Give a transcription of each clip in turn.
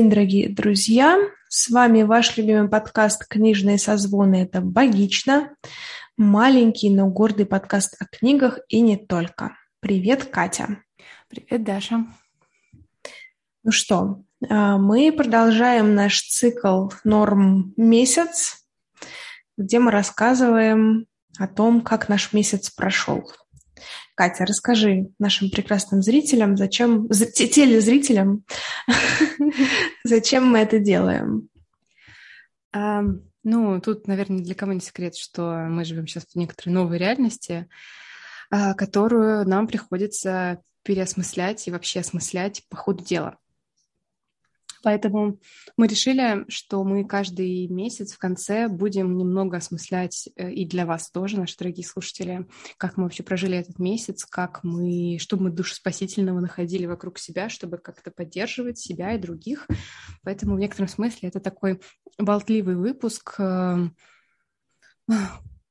День, дорогие друзья! С вами ваш любимый подкаст «Книжные созвоны» — это «Богично». Маленький, но гордый подкаст о книгах и не только. Привет, Катя! Привет, Даша! Ну что, а, мы продолжаем наш цикл «Норм месяц», где мы рассказываем о том, как наш месяц прошел. Катя, расскажи нашим прекрасным зрителям, зачем, телезрителям, зачем мы это делаем? Ну, тут, наверное, для кого не секрет, что мы живем сейчас в некоторой новой реальности, а, которую нам приходится переосмыслять и вообще осмыслять по ходу дела. Поэтому мы решили, что мы каждый месяц в конце будем немного осмыслять э, и для вас тоже, наши дорогие слушатели, как мы вообще прожили этот месяц, как мы, что мы душеспасительного находили вокруг себя, чтобы как-то поддерживать себя и других. Поэтому в некотором смысле это такой болтливый выпуск. Э,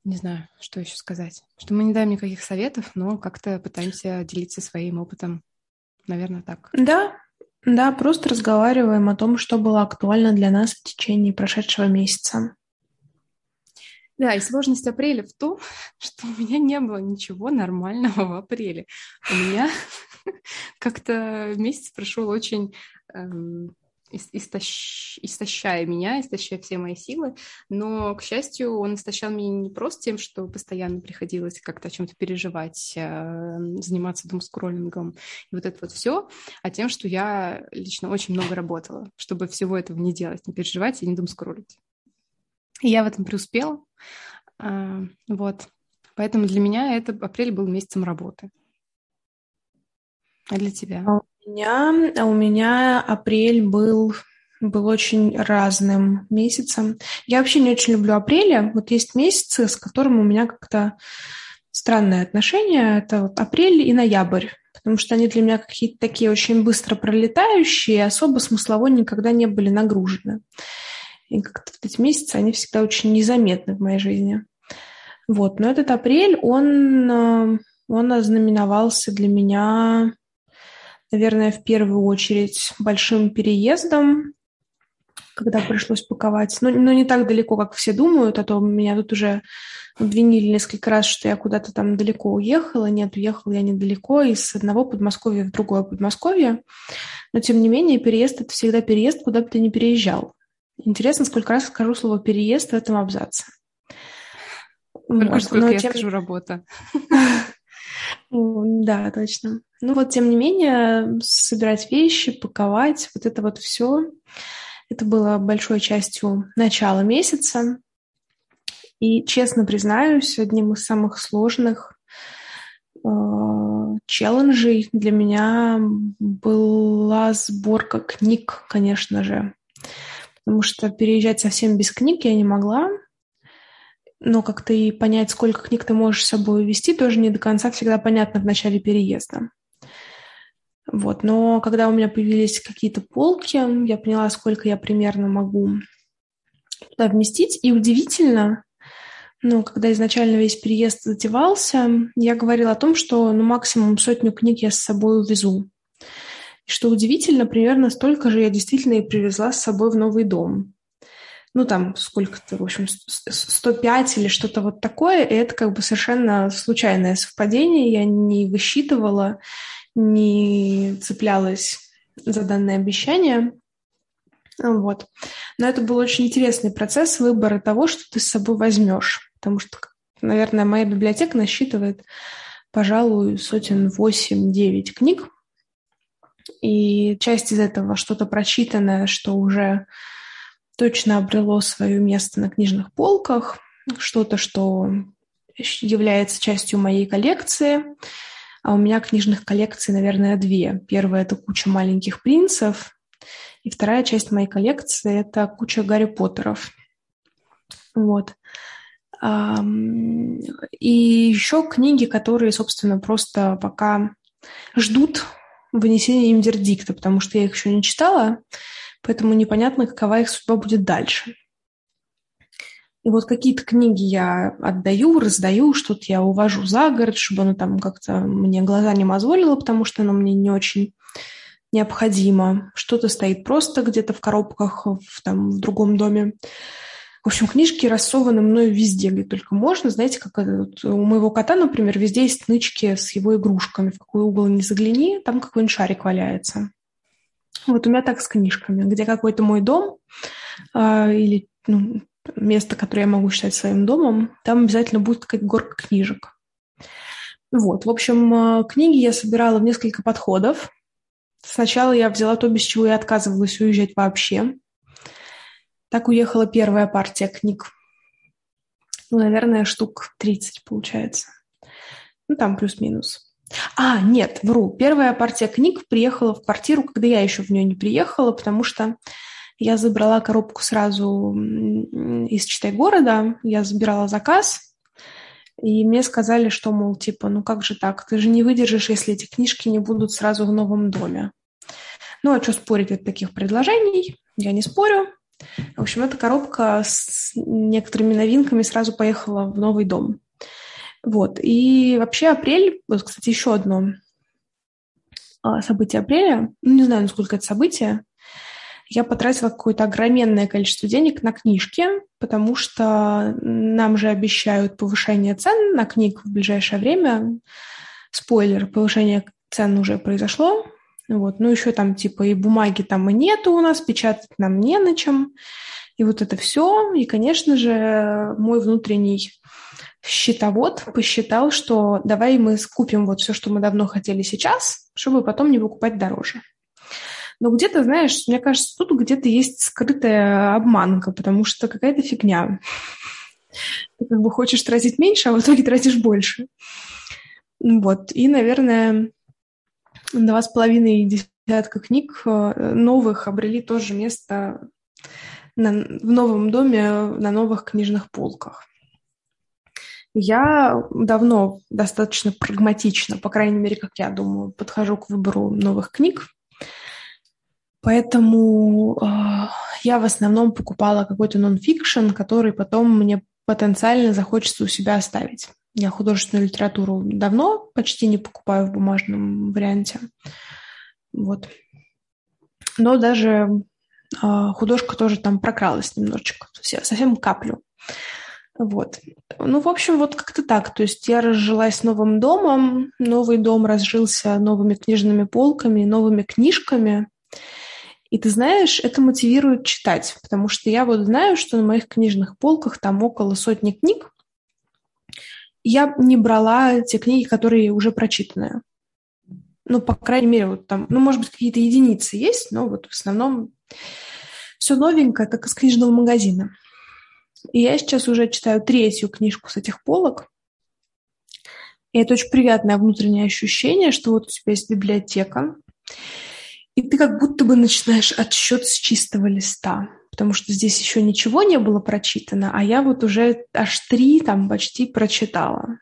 не знаю, что еще сказать. Что мы не даем никаких советов, но как-то пытаемся делиться своим опытом. Наверное, так. Да, да, просто разговариваем о том, что было актуально для нас в течение прошедшего месяца. Да, и сложность апреля в том, что у меня не было ничего нормального в апреле. У меня как-то месяц прошел очень эм, истощ... истощая меня, истощая все мои силы. Но, к счастью, он истощал меня не просто тем, что постоянно приходилось как-то о чем-то переживать, э, заниматься думскроллингом и вот это вот все, а тем, что я лично очень много работала, чтобы всего этого не делать, не переживать и не думскроллить. И я в этом преуспела. Э, вот. Поэтому для меня это апрель был месяцем работы. А для тебя? Меня, а у меня апрель был был очень разным месяцем. Я вообще не очень люблю апреля. Вот есть месяцы, с которым у меня как-то странное отношение. Это вот апрель и ноябрь, потому что они для меня какие-то такие очень быстро пролетающие, особо смыслово никогда не были нагружены. И как-то вот эти месяцы, они всегда очень незаметны в моей жизни. Вот, но этот апрель, он, э, он ознаменовался для меня наверное, в первую очередь большим переездом, когда пришлось паковать. Но, но не так далеко, как все думают, а то меня тут уже обвинили несколько раз, что я куда-то там далеко уехала. Нет, уехала я недалеко, из одного Подмосковья в другое Подмосковье. Но, тем не менее, переезд – это всегда переезд, куда бы ты ни переезжал. Интересно, сколько раз скажу слово «переезд» в этом абзаце. Только вот. сколько Но я тем... скажу «работа». Да, точно. Ну вот, тем не менее, собирать вещи, паковать, вот это вот все, это было большой частью начала месяца. И, честно признаюсь, одним из самых сложных э, челленджей для меня была сборка книг, конечно же. Потому что переезжать совсем без книг я не могла но как-то и понять, сколько книг ты можешь с собой увезти, тоже не до конца всегда понятно в начале переезда. Вот, но когда у меня появились какие-то полки, я поняла, сколько я примерно могу туда вместить. И удивительно, ну, когда изначально весь переезд затевался, я говорила о том, что ну, максимум сотню книг я с собой увезу. И что удивительно, примерно столько же я действительно и привезла с собой в новый дом ну, там, сколько-то, в общем, 105 или что-то вот такое, и это как бы совершенно случайное совпадение, я не высчитывала, не цеплялась за данное обещание, вот. Но это был очень интересный процесс выбора того, что ты с собой возьмешь, потому что, наверное, моя библиотека насчитывает, пожалуй, сотен 8-9 книг, и часть из этого что-то прочитанное, что уже точно обрело свое место на книжных полках, что-то, что является частью моей коллекции. А у меня книжных коллекций, наверное, две. Первая – это куча маленьких принцев, и вторая часть моей коллекции – это куча Гарри Поттеров. Вот. И еще книги, которые, собственно, просто пока ждут вынесения им вердикта, потому что я их еще не читала, поэтому непонятно, какова их судьба будет дальше. И вот какие-то книги я отдаю, раздаю, что-то я увожу за город, чтобы оно там как-то мне глаза не мозолило, потому что оно мне не очень необходимо, что-то стоит просто где-то в коробках в, там, в другом доме. В общем, книжки рассованы мною везде, где только можно. Знаете, как это, вот у моего кота, например, везде есть нычки с его игрушками. В какой угол не загляни, там какой-нибудь шарик валяется. Вот у меня так с книжками. Где какой-то мой дом э, или ну, место, которое я могу считать своим домом, там обязательно будет какая-то горка книжек. Вот, в общем, э, книги я собирала в несколько подходов. Сначала я взяла то, без чего я отказывалась уезжать вообще. Так уехала первая партия книг. Ну, наверное, штук 30 получается. Ну, там плюс-минус. А, нет, вру. Первая партия книг приехала в квартиру, когда я еще в нее не приехала, потому что я забрала коробку сразу из Читай города, я забирала заказ, и мне сказали, что, мол, типа, ну как же так, ты же не выдержишь, если эти книжки не будут сразу в новом доме. Ну, а что спорить от таких предложений? Я не спорю. В общем, эта коробка с некоторыми новинками сразу поехала в новый дом. Вот. И вообще апрель, вот, кстати, еще одно а, событие апреля, ну, не знаю, насколько это событие, я потратила какое-то огроменное количество денег на книжки, потому что нам же обещают повышение цен на книг в ближайшее время. Спойлер, повышение цен уже произошло. Вот. Ну, еще там типа и бумаги там и нету у нас, печатать нам не на чем. И вот это все. И, конечно же, мой внутренний счетовод посчитал, что давай мы скупим вот все, что мы давно хотели сейчас, чтобы потом не выкупать дороже. Но где-то, знаешь, мне кажется, тут где-то есть скрытая обманка, потому что какая-то фигня. Ты как бы хочешь тратить меньше, а в итоге тратишь больше. Вот. И, наверное, два с половиной десятка книг э, новых обрели тоже место на, в новом доме на новых книжных полках. Я давно достаточно прагматично, по крайней мере, как я думаю, подхожу к выбору новых книг. Поэтому э, я в основном покупала какой-то нон-фикшн, который потом мне потенциально захочется у себя оставить. Я художественную литературу давно почти не покупаю в бумажном варианте. Вот. Но даже э, художка тоже там прокралась немножечко, совсем каплю. Вот. Ну, в общем, вот как-то так. То есть я разжилась новым домом, новый дом разжился новыми книжными полками, новыми книжками – и ты знаешь, это мотивирует читать, потому что я вот знаю, что на моих книжных полках там около сотни книг. Я не брала те книги, которые уже прочитаны. Ну, по крайней мере, вот там, ну, может быть, какие-то единицы есть, но вот в основном все новенькое, как из книжного магазина. И я сейчас уже читаю третью книжку с этих полок. И это очень приятное внутреннее ощущение, что вот у тебя есть библиотека, и ты как будто бы начинаешь отсчет с чистого листа, потому что здесь еще ничего не было прочитано, а я вот уже аж три там почти прочитала.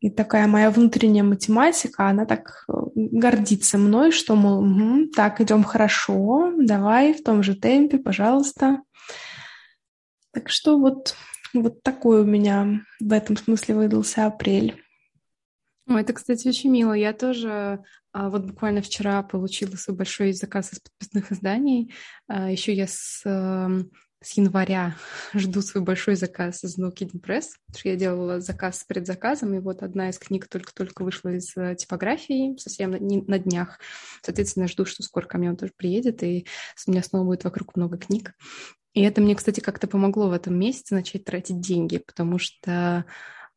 И такая моя внутренняя математика, она так э, гордится мной, что, мол, угу, так, идем хорошо, давай в том же темпе, пожалуйста. Так что вот, вот такой у меня в этом смысле выдался апрель. Ой, это, кстати, очень мило. Я тоже а, вот буквально вчера получила свой большой заказ из подписных изданий. А, еще я с, эм, с января жду свой большой заказ из No Kidding Press, потому что я делала заказ с предзаказом, и вот одна из книг только-только вышла из э, типографии, совсем на, на днях. Соответственно, жду, что скоро ко мне он тоже приедет, и у меня снова будет вокруг много книг. И это мне, кстати, как-то помогло в этом месяце начать тратить деньги, потому что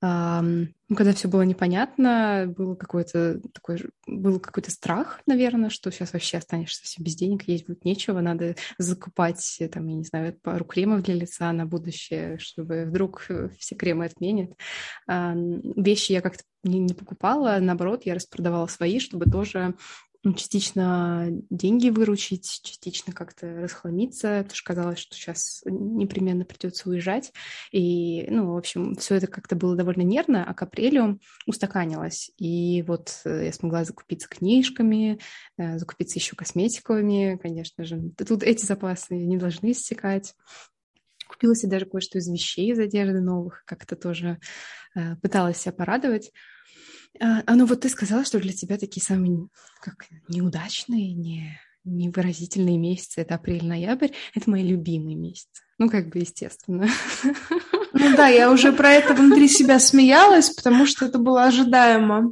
ну, когда все было непонятно, был какой-то такой, был какой-то страх, наверное, что сейчас вообще останешься совсем без денег, есть будет нечего, надо закупать, там, я не знаю, пару кремов для лица на будущее, чтобы вдруг э, все кремы отменят. Вещи я как-то не, не покупала, наоборот, я распродавала свои, чтобы тоже частично деньги выручить, частично как-то расхламиться, потому что казалось, что сейчас непременно придется уезжать. И, ну, в общем, все это как-то было довольно нервно, а к апрелю устаканилось. И вот э, я смогла закупиться книжками, э, закупиться еще косметиковыми, конечно же. Тут эти запасы не должны истекать. Купила себе даже кое-что из вещей из одежды новых, как-то тоже э, пыталась себя порадовать. А, а ну вот ты сказала, что для тебя такие самые как неудачные, не невыразительные месяцы это апрель-ноябрь. Это мои любимые месяцы. Ну, как бы, естественно. Ну да, я уже про это внутри себя смеялась, потому что это было ожидаемо.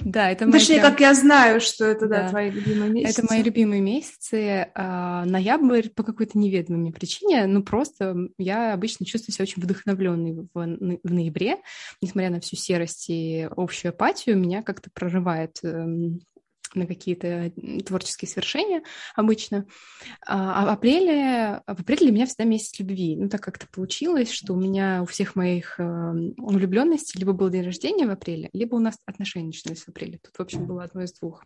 Да, это Точнее, прям... как я знаю, что это, да, да твои любимые месяцы. Это мои любимые месяцы. А, ноябрь по какой-то неведомой мне причине, ну просто я обычно чувствую себя очень вдохновленной в, в ноябре, несмотря на всю серость и общую апатию, меня как-то прорывает эм, на какие-то творческие свершения обычно. А, а в апреле, в апреле для меня всегда месяц любви. Ну, так как-то получилось, что у меня у всех моих э, влюбленностей либо был день рождения в апреле, либо у нас отношения начинались в апреле. Тут, в общем, было одно из двух.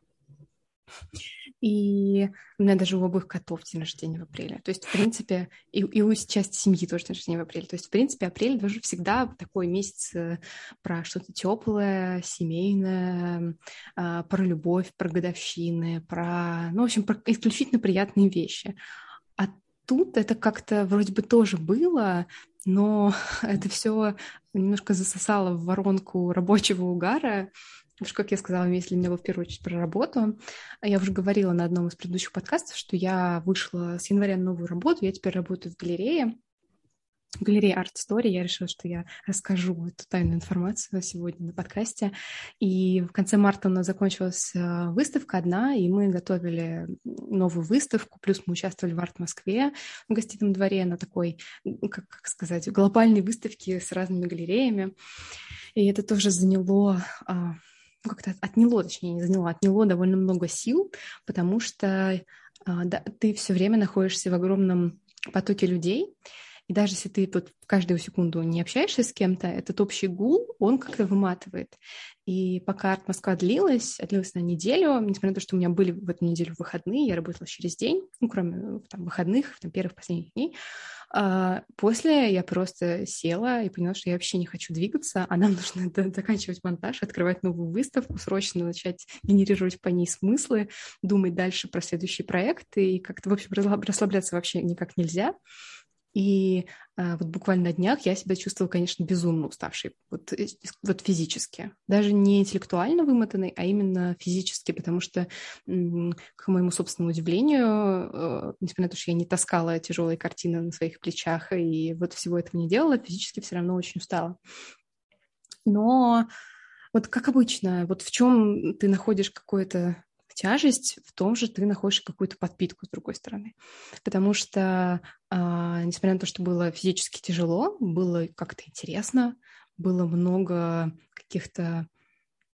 И у меня даже у обоих котов день рождения в апреле. То есть, в принципе, и, и у части семьи тоже день рождения в апреле. То есть, в принципе, апрель даже всегда такой месяц э, про что-то теплое, семейное, а, про любовь, про годовщины, про, ну, в общем, про исключительно приятные вещи. А тут это как-то вроде бы тоже было, но это все немножко засосало в воронку рабочего угара, Потому что, как я сказала, для меня был в первую очередь про работу. Я уже говорила на одном из предыдущих подкастов, что я вышла с января на новую работу, я теперь работаю в галерее, в галерее Art Story. Я решила, что я расскажу эту тайную информацию сегодня на подкасте. И в конце марта у нас закончилась э, выставка одна, и мы готовили новую выставку, плюс мы участвовали в Арт Москве в гостином дворе на такой, как, как сказать, глобальной выставке с разными галереями. И это тоже заняло а, ну, как-то отняло, точнее, не заняло, отняло довольно много сил, потому что а, да, ты все время находишься в огромном потоке людей, и даже если ты тут каждую секунду не общаешься с кем-то, этот общий гул, он как-то выматывает. И пока арт Москва длилась, длилась на неделю, несмотря на то, что у меня были в эту неделю выходные, я работала через день, ну, кроме там, выходных, там, первых последних дней, а после я просто села и поняла, что я вообще не хочу двигаться, а нам нужно заканчивать монтаж, открывать новую выставку, срочно начать генерировать по ней смыслы, думать дальше про следующие проекты, и как-то, в общем, расслабляться вообще никак нельзя. И а, вот буквально на днях я себя чувствовала, конечно, безумно уставшей, вот, э, вот физически. Даже не интеллектуально вымотанной, а именно физически, потому что, к моему собственному удивлению, э, несмотря на то, что я не таскала тяжелые картины на своих плечах и вот всего этого не делала, физически все равно очень устала. Но вот как обычно, вот в чем ты находишь какое-то тяжесть в том же, ты находишь какую-то подпитку с другой стороны. Потому что, а, несмотря на то, что было физически тяжело, было как-то интересно, было много каких-то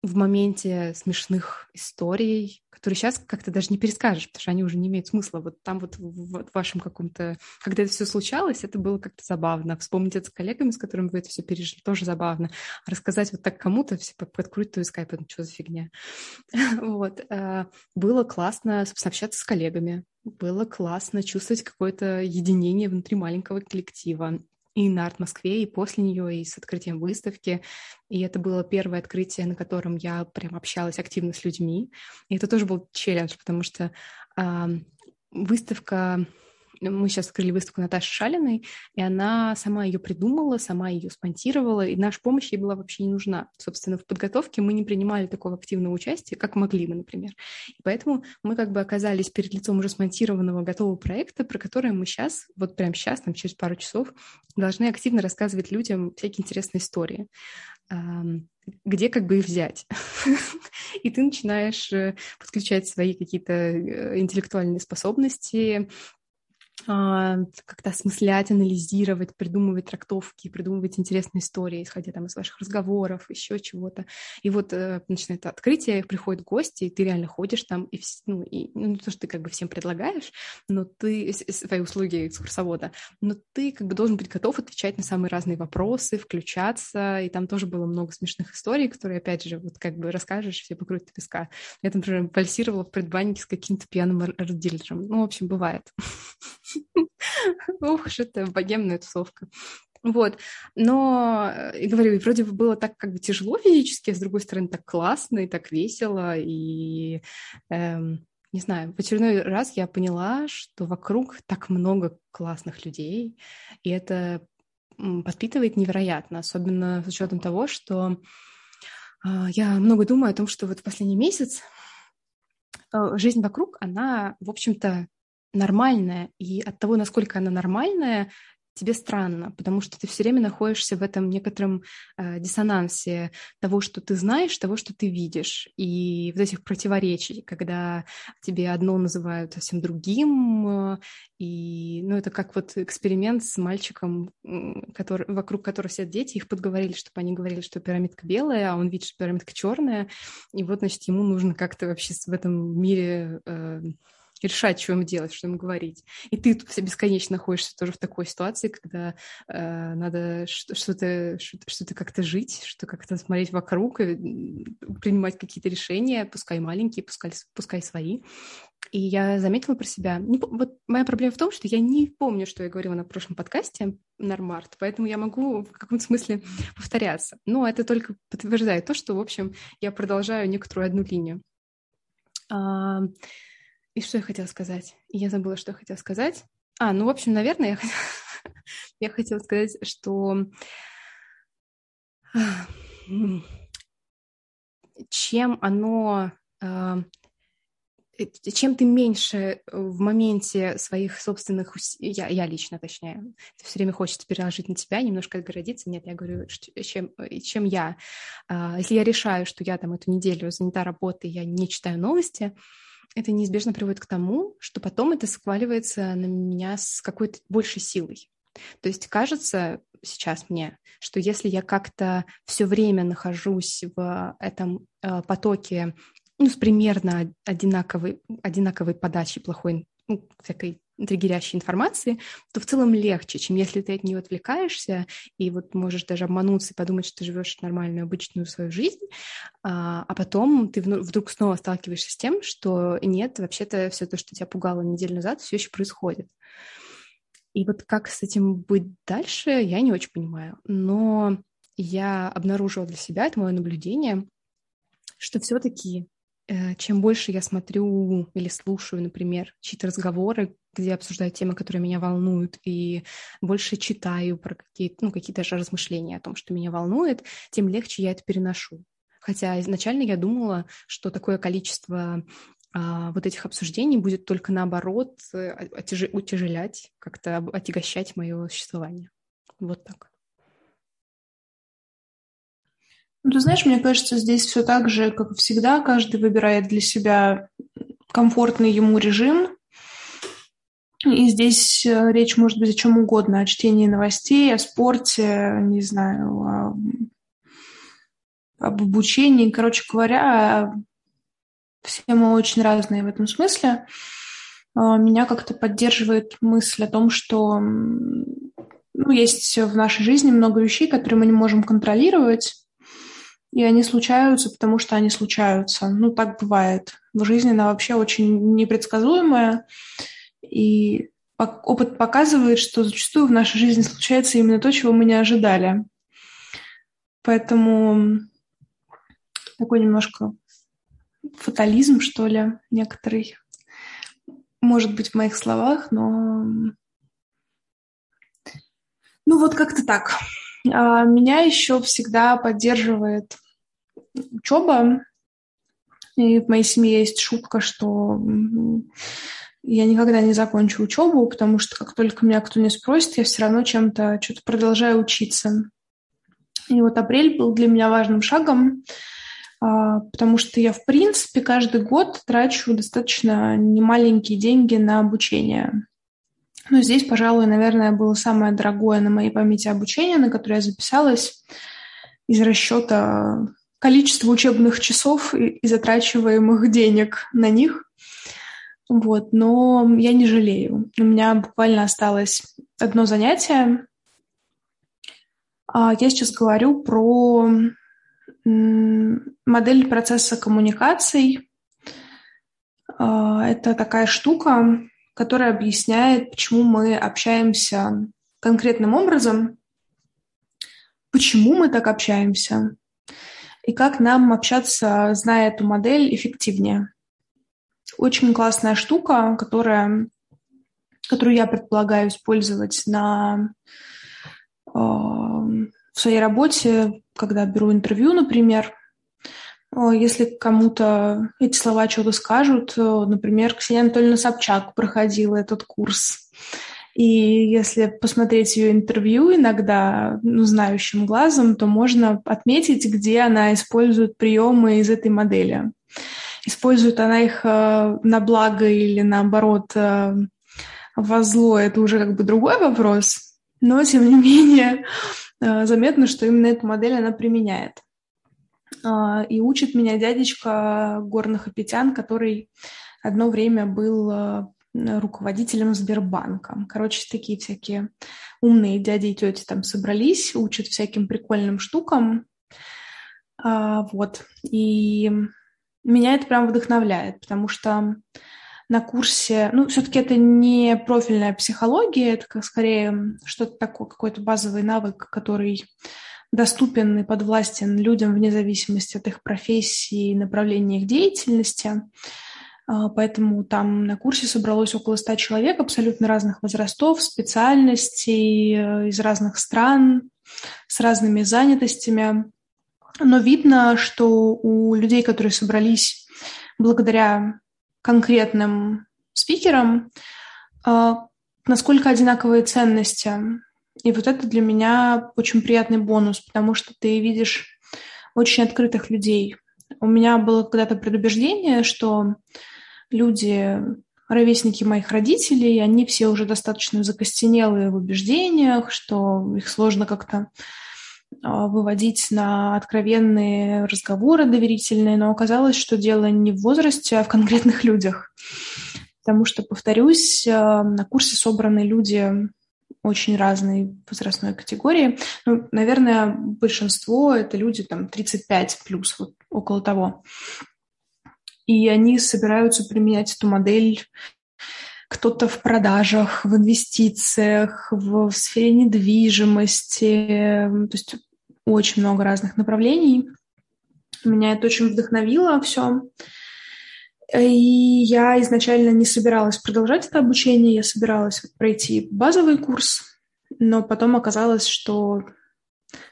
в моменте смешных историй, которые сейчас как-то даже не перескажешь, потому что они уже не имеют смысла. Вот там вот в вашем каком-то... Когда это все случалось, это было как-то забавно. Вспомнить это с коллегами, с которыми вы это все пережили, тоже забавно. А рассказать вот так кому-то, все подкрутить твой скайп, это что за фигня? вот. А, было классно, общаться с коллегами. Было классно чувствовать какое-то единение внутри маленького коллектива и на Арт-Москве, и после нее, и с открытием выставки. И это было первое открытие, на котором я прям общалась активно с людьми. И это тоже был челлендж, потому что э, выставка мы сейчас открыли выставку Наташи Шалиной, и она сама ее придумала, сама ее спонтировала, и наша помощь ей была вообще не нужна. Собственно, в подготовке мы не принимали такого активного участия, как могли мы, например. И поэтому мы как бы оказались перед лицом уже смонтированного готового проекта, про который мы сейчас, вот прямо сейчас, там, через пару часов, должны активно рассказывать людям всякие интересные истории где как бы их взять. И ты начинаешь э, подключать свои какие-то э, интеллектуальные способности, как-то осмыслять, анализировать, придумывать трактовки, придумывать интересные истории, исходя там из ваших разговоров, еще чего-то. И вот э, начинает открытие, приходят гости, и ты реально ходишь там, и, ну, и, ну, не то, что ты как бы всем предлагаешь, но ты, свои услуги экскурсовода, но ты как бы должен быть готов отвечать на самые разные вопросы, включаться, и там тоже было много смешных историй, которые, опять же, вот как бы расскажешь, все покрутят песка. Я например, пальсировала в предбаннике с каким-то пьяным арт-дилером. Ну, в общем, бывает. Ух, что это богемная тусовка. Вот, но, э, и говорю, вроде бы было так как бы тяжело физически, а с другой стороны так классно и так весело, и, эм, не знаю, в очередной раз я поняла, что вокруг так много классных людей, и это подпитывает невероятно, особенно с учетом того, что А, я много думаю о том, что вот в последний месяц э, жизнь вокруг, она, в общем-то, нормальная. И от того, насколько она нормальная, тебе странно, потому что ты все время находишься в этом некотором э, диссонансе того, что ты знаешь, того, что ты видишь, и вот этих противоречий, когда тебе одно называют совсем другим, и, ну, это как вот эксперимент с мальчиком, который, вокруг которого сидят дети, их подговорили, чтобы они говорили, что пирамидка белая, а он видит, что пирамидка черная, и вот, значит, ему нужно как-то вообще в этом мире э, решать, что ему делать, что ему говорить. И ты тут бесконечно находишься тоже в такой ситуации, когда э, надо что-то, что-то как-то жить, что как-то смотреть вокруг, и принимать какие-то решения, пускай маленькие, пускай, пускай свои. И я заметила про себя. Не, вот моя проблема в том, что я не помню, что я говорила на прошлом подкасте Нормарт, поэтому я могу в каком-то смысле повторяться. Но это только подтверждает то, что, в общем, я продолжаю некоторую одну линию. И что я хотела сказать? Я забыла, что я хотела сказать. А, ну, в общем, наверное, я, хотела, сказать, что чем оно, а, э, чем ты меньше в моменте своих собственных усилий, я, я лично, точнее, все время хочется переложить на тебя, немножко отгородиться. Нет, я говорю, чем, чем я. А, если я решаю, что я там эту неделю занята работой, я не читаю новости, это неизбежно приводит к тому, что потом это сваливается на меня с какой-то большей силой. То есть кажется сейчас мне, что если я как-то все время нахожусь в этом э, потоке ну, с примерно одинаковой, одинаковой подачей плохой, ну, всякой триггерящей информации, то в целом легче, чем если ты от нее отвлекаешься и вот можешь даже обмануться и подумать, что ты живешь нормальную, обычную свою жизнь, а, а потом ты вдруг снова сталкиваешься с тем, что нет, вообще-то все то, что тебя пугало неделю назад, все еще происходит. И вот как с этим быть дальше, я не очень понимаю. Но я обнаружила для себя, это мое наблюдение, что все-таки чем больше я смотрю или слушаю, например, чьи-то разговоры, где обсуждают темы, которые меня волнуют, и больше читаю про какие-то, ну, какие-то же размышления о том, что меня волнует, тем легче я это переношу. Хотя изначально я думала, что такое количество а, вот этих обсуждений будет только наоборот э, отяж... утяжелять, как-то отягощать мое существование. Вот так. Ну, ты знаешь, мне кажется, здесь все так же, как всегда, каждый выбирает для себя комфортный ему режим. И здесь э, речь может быть о чем угодно, о чтении новостей, о спорте, не знаю, о, об обучении. Короче говоря, все мы очень разные в этом смысле. А, меня как-то поддерживает мысль о том, что ну, есть в нашей жизни много вещей, которые мы не можем контролировать, и они случаются, потому что они случаются. Ну, так бывает. В жизни она вообще очень непредсказуемая, и опыт показывает, что зачастую в нашей жизни случается именно то, чего мы не ожидали. Поэтому такой немножко фатализм, что ли, некоторый, может быть, в моих словах, но... Ну вот как-то так. А меня еще всегда поддерживает учеба. И в моей семье есть шутка, что я никогда не закончу учебу, потому что как только меня кто не спросит, я все равно чем-то что-то продолжаю учиться. И вот апрель был для меня важным шагом, а, потому что я, в принципе, каждый год трачу достаточно немаленькие деньги на обучение. Но здесь, пожалуй, наверное, было самое дорогое на моей памяти обучение, на которое я записалась из расчета количество учебных часов и затрачиваемых денег на них. Вот, но я не жалею. У меня буквально осталось одно занятие. А, я сейчас говорю про модель процесса коммуникаций. А, это такая штука, которая объясняет, почему мы общаемся конкретным образом, почему мы так общаемся, и как нам общаться, зная эту модель, эффективнее. Очень классная штука, которая, которую я предполагаю использовать на, э, в своей работе, когда беру интервью, например, Если кому-то эти слова что-то скажут, например, Ксения Анатольевна Собчак проходила этот курс. И если посмотреть ее интервью иногда, ну, знающим глазом, то можно отметить, где она использует приемы из этой модели. Использует она их э, на благо или наоборот э, во зло, это уже как бы другой вопрос. Но, тем не менее, э, заметно, что именно эту модель она применяет. И учит меня дядечка горных апетян, который одно время был руководителем Сбербанка. Короче, такие всякие умные дяди и тети там собрались, учат всяким прикольным штукам. Вот. И меня это прям вдохновляет, потому что на курсе, ну, все-таки это не профильная психология, это скорее что-то такое, какой-то базовый навык, который доступен и подвластен людям вне зависимости от их профессии и направления их деятельности. А, поэтому там на курсе собралось около ста человек абсолютно разных возрастов, специальностей, э, из разных стран, с разными занятостями. Но видно, что у людей, которые собрались благодаря конкретным спикерам, а, насколько одинаковые ценности. И вот это для меня очень приятный бонус, потому что ты видишь очень открытых людей. У меня было когда-то предубеждение, что люди, ровесники моих родителей, они все уже достаточно закостенелые в убеждениях, что их сложно как-то а, выводить на откровенные разговоры доверительные, но оказалось, что дело не в возрасте, а в конкретных людях. Потому что, повторюсь, а, на курсе собраны люди очень разной возрастной категории. Ну, наверное, большинство — это люди там 35 плюс, вот около того. И они собираются применять эту модель кто-то в продажах, в инвестициях, в, в сфере недвижимости, то есть очень много разных направлений. Меня это очень вдохновило все. И я изначально не собиралась продолжать это обучение, я собиралась пройти базовый курс, но потом оказалось, что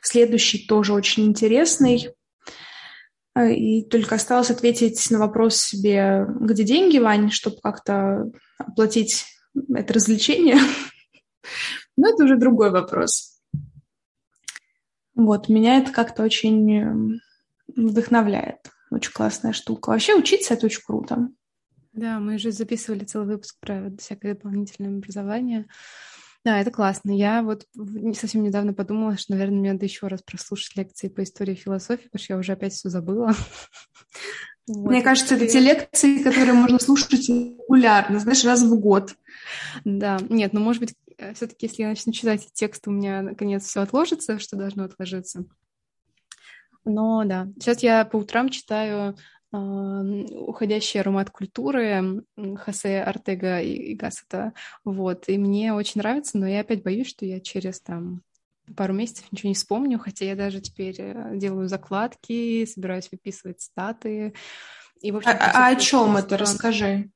следующий тоже очень интересный. И только осталось ответить на вопрос себе, где деньги, Вань, чтобы как-то оплатить это развлечение. Но это уже другой вопрос. Вот, меня это как-то очень эм, вдохновляет. Очень классная штука. Вообще учиться — это очень круто. Да, мы уже записывали целый выпуск про всякое дополнительное образование. Да, это классно. Я вот совсем недавно подумала, что, наверное, мне надо еще раз прослушать лекции по истории и философии, потому что я уже опять все забыла. Вот. Мне кажется, это те лекции, которые можно слушать регулярно, знаешь, раз в год. Да, нет, ну, может быть, э, все-таки, если я начну читать текст, у меня наконец все отложится, что должно отложиться. Но да, сейчас я по утрам читаю э, «Уходящий аромат культуры» Хосе Артега и Гассета. Вот, и мне очень нравится, но я опять боюсь, что я через там пару месяцев ничего не вспомню, хотя я даже теперь э, делаю закладки, собираюсь выписывать статы. И, в общем, а, а о чем это? Расскажи.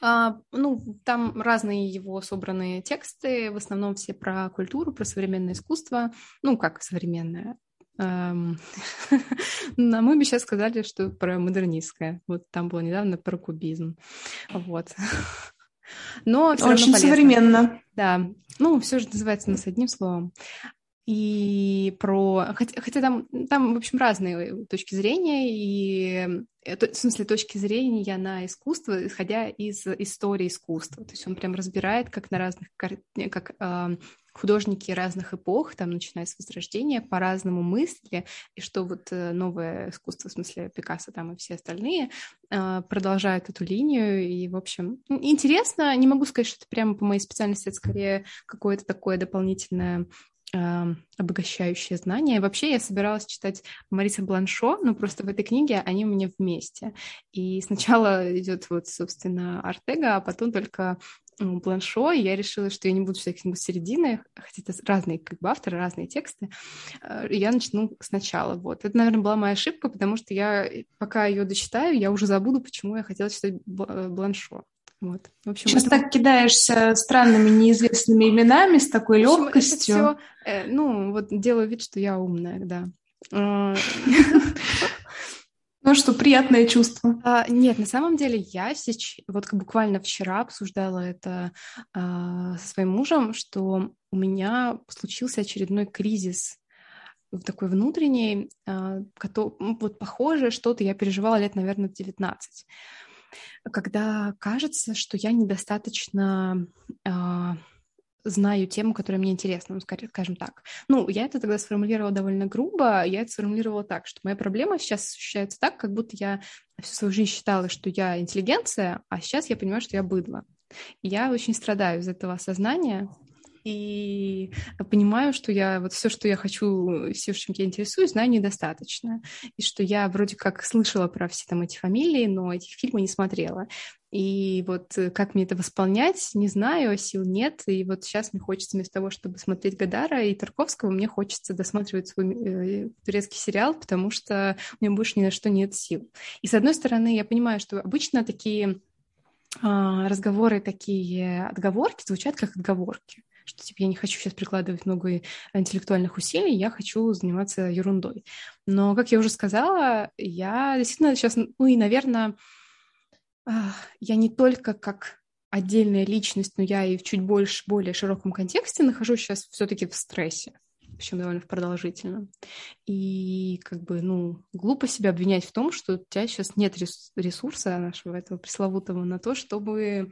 А, ну, там разные его собранные тексты, в основном все про культуру, про современное искусство. Ну, как современное? На мы бы сейчас сказали, что про модернистское. Вот там было недавно про кубизм. Вот. Но Очень современно. Да. Ну, все же называется нас одним словом. И про... Хотя, хотя там, там, в общем, разные точки зрения, и в смысле точки зрения на искусство, исходя из истории искусства. То есть он прям разбирает, как на разных, как э, художники разных эпох, там, начиная с Возрождения, по-разному мысли, и что вот э, новое искусство, в смысле Пикассо там и все остальные, э, продолжают эту линию, и, в общем, интересно, не могу сказать, что это прямо по моей специальности, это скорее какое-то такое дополнительное обогащающее знание. Вообще я собиралась читать Мариса Бланшо, но просто в этой книге они у меня вместе. И сначала идет вот, собственно, Артега, а потом только Бланшо, и я решила, что я не буду с середины, хотя это разные как бы авторы, разные тексты, э, я начну сначала. Вот. Это, наверное, была моя ошибка, потому что я, э, пока ее дочитаю, я уже забуду, почему я хотела читать э, Бланшо. Вот. В общем, Сейчас это... так кидаешься странными неизвестными именами с такой общем, легкостью. Все, э, ну, вот делаю вид, что я умная, да. Ну что, приятное чувство. А, нет, на самом деле я сейчас, вот буквально вчера обсуждала это а, со своим мужем, что у меня случился очередной кризис такой внутренний, а, который, вот похоже, что-то я переживала лет, наверное, в 19 когда кажется, что я недостаточно а, знаю тему, которая мне интересна, ну, скажем так. Ну, я это тогда сформулировала довольно грубо, я это сформулировала так, что моя проблема сейчас ощущается так, как будто я всю свою жизнь считала, что я интеллигенция, а сейчас я понимаю, что я быдло. Я очень страдаю из этого осознания, и понимаю, что я вот все, что я хочу, все, чем я интересуюсь, знаю недостаточно. И что я вроде как слышала про все там эти фамилии, но этих фильмов не смотрела. И вот э, как мне это восполнять, не знаю, сил нет. И вот сейчас мне хочется вместо того, чтобы смотреть Гадара и Тарковского, мне хочется досматривать свой э, турецкий сериал, потому что у меня больше ни на что нет сил. И с одной стороны, я понимаю, что обычно такие а, разговоры, такие отговорки звучат как отговорки что типа я не хочу сейчас прикладывать много интеллектуальных усилий, я хочу заниматься ерундой. Но, как я уже сказала, я действительно сейчас, ну и, наверное, я не только как отдельная личность, но я и в чуть больше, более широком контексте нахожусь сейчас все-таки в стрессе, причем довольно продолжительном. И как бы, ну, глупо себя обвинять в том, что у тебя сейчас нет ресурса нашего этого пресловутого на то, чтобы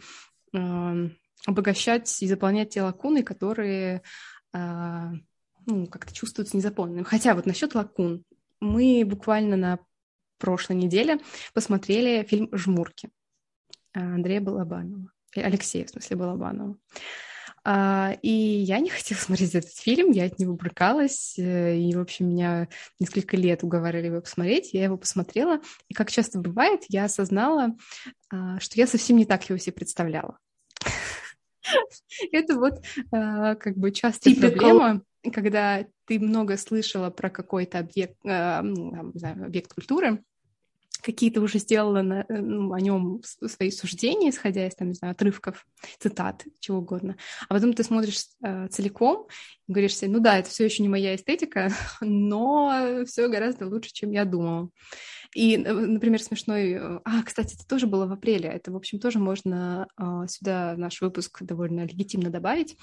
э, обогащать и заполнять те лакуны, которые э, ну, как-то чувствуются незаполненными. Хотя вот насчет лакун. Мы буквально на прошлой неделе посмотрели фильм «Жмурки». Андрея Балабанова. Алексея, в смысле, Балабанова. А, и я не хотела смотреть этот фильм, я от него брыкалась, э, и, в общем, меня несколько лет уговаривали его посмотреть, я его посмотрела, и, как часто бывает, я осознала, а, что я совсем не так его себе представляла. Это вот а, как бы частая проблема, когда ты много слышала про какой-то объект, объект культуры, какие-то уже сделала на, э, ну, о нем свои суждения, исходя из, там, не знаю, отрывков, цитат, чего угодно. А потом ты смотришь э, целиком и говоришь себе, ну да, это все еще не моя эстетика, но все гораздо лучше, чем я думала. И, э, например, смешной... Э, а, кстати, это тоже было в апреле. Это, в общем, тоже можно э, сюда наш выпуск довольно легитимно добавить.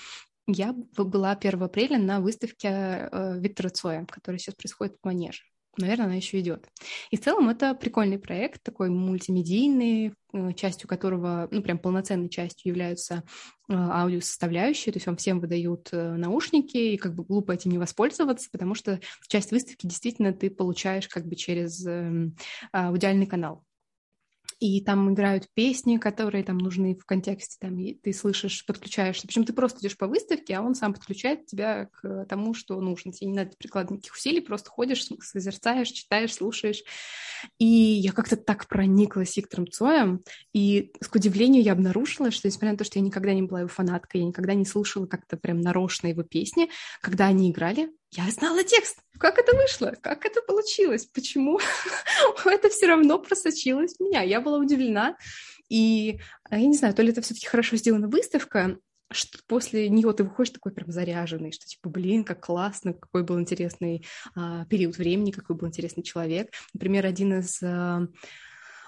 Я была 1 апреля на выставке э, Виктора Цоя, которая сейчас происходит в Манеже наверное, она еще идет. И в целом это прикольный проект, такой мультимедийный, э, частью которого, ну, прям полноценной частью являются э, аудиосоставляющие, то есть вам всем выдают э, наушники, и как бы глупо этим не воспользоваться, потому что часть выставки действительно ты получаешь как бы через эм, аудиальный канал и там играют песни, которые там нужны в контексте, там, и ты слышишь, подключаешься. Причем ты просто идешь по выставке, а он сам подключает тебя к тому, что нужно. Тебе не надо прикладывать никаких усилий, просто ходишь, созерцаешь, читаешь, слушаешь. И я как-то так прониклась Виктором Цоем, и к удивлению я обнаружила, что несмотря на то, что я никогда не была его фанаткой, я никогда не слушала как-то прям нарочно его песни, когда они играли, я знала текст. Как это вышло? Как это получилось? Почему это все равно просочилось в меня? Я была удивлена. И а, я не знаю, то ли это все-таки хорошо сделана выставка, что после нее ты выходишь такой прям заряженный, что типа, блин, как классно, какой был интересный а, период времени, какой был интересный человек. Например, один из а,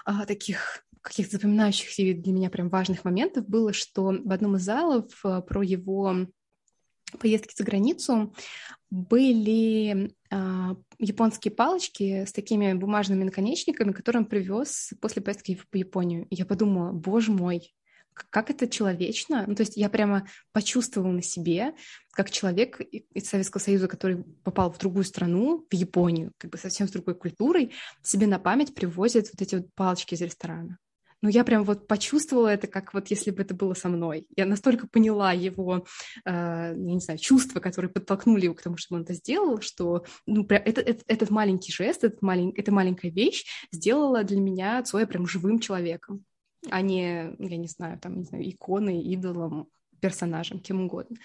а, таких каких-то запоминающихся для меня прям важных моментов было, что в одном из залов а, про его поездки за границу были э, японские палочки с такими бумажными наконечниками, которые он привез после поездки в Японию. И я подумала, боже мой, как это человечно. Ну, то есть я прямо почувствовала на себе, как человек из Советского Союза, который попал в другую страну, в Японию, как бы совсем с другой культурой, себе на память привозит вот эти вот палочки из ресторана. Ну, я прям вот почувствовала это, как вот если бы это было со мной. Я настолько поняла его, э, я не знаю, чувства, которые подтолкнули его к тому, чтобы он это сделал, что ну, прям это, это, этот маленький жест, этот малень, эта маленькая вещь сделала для меня Цоя прям живым человеком а не, я не знаю, там, не знаю, иконой, идолом, персонажем, кем угодно.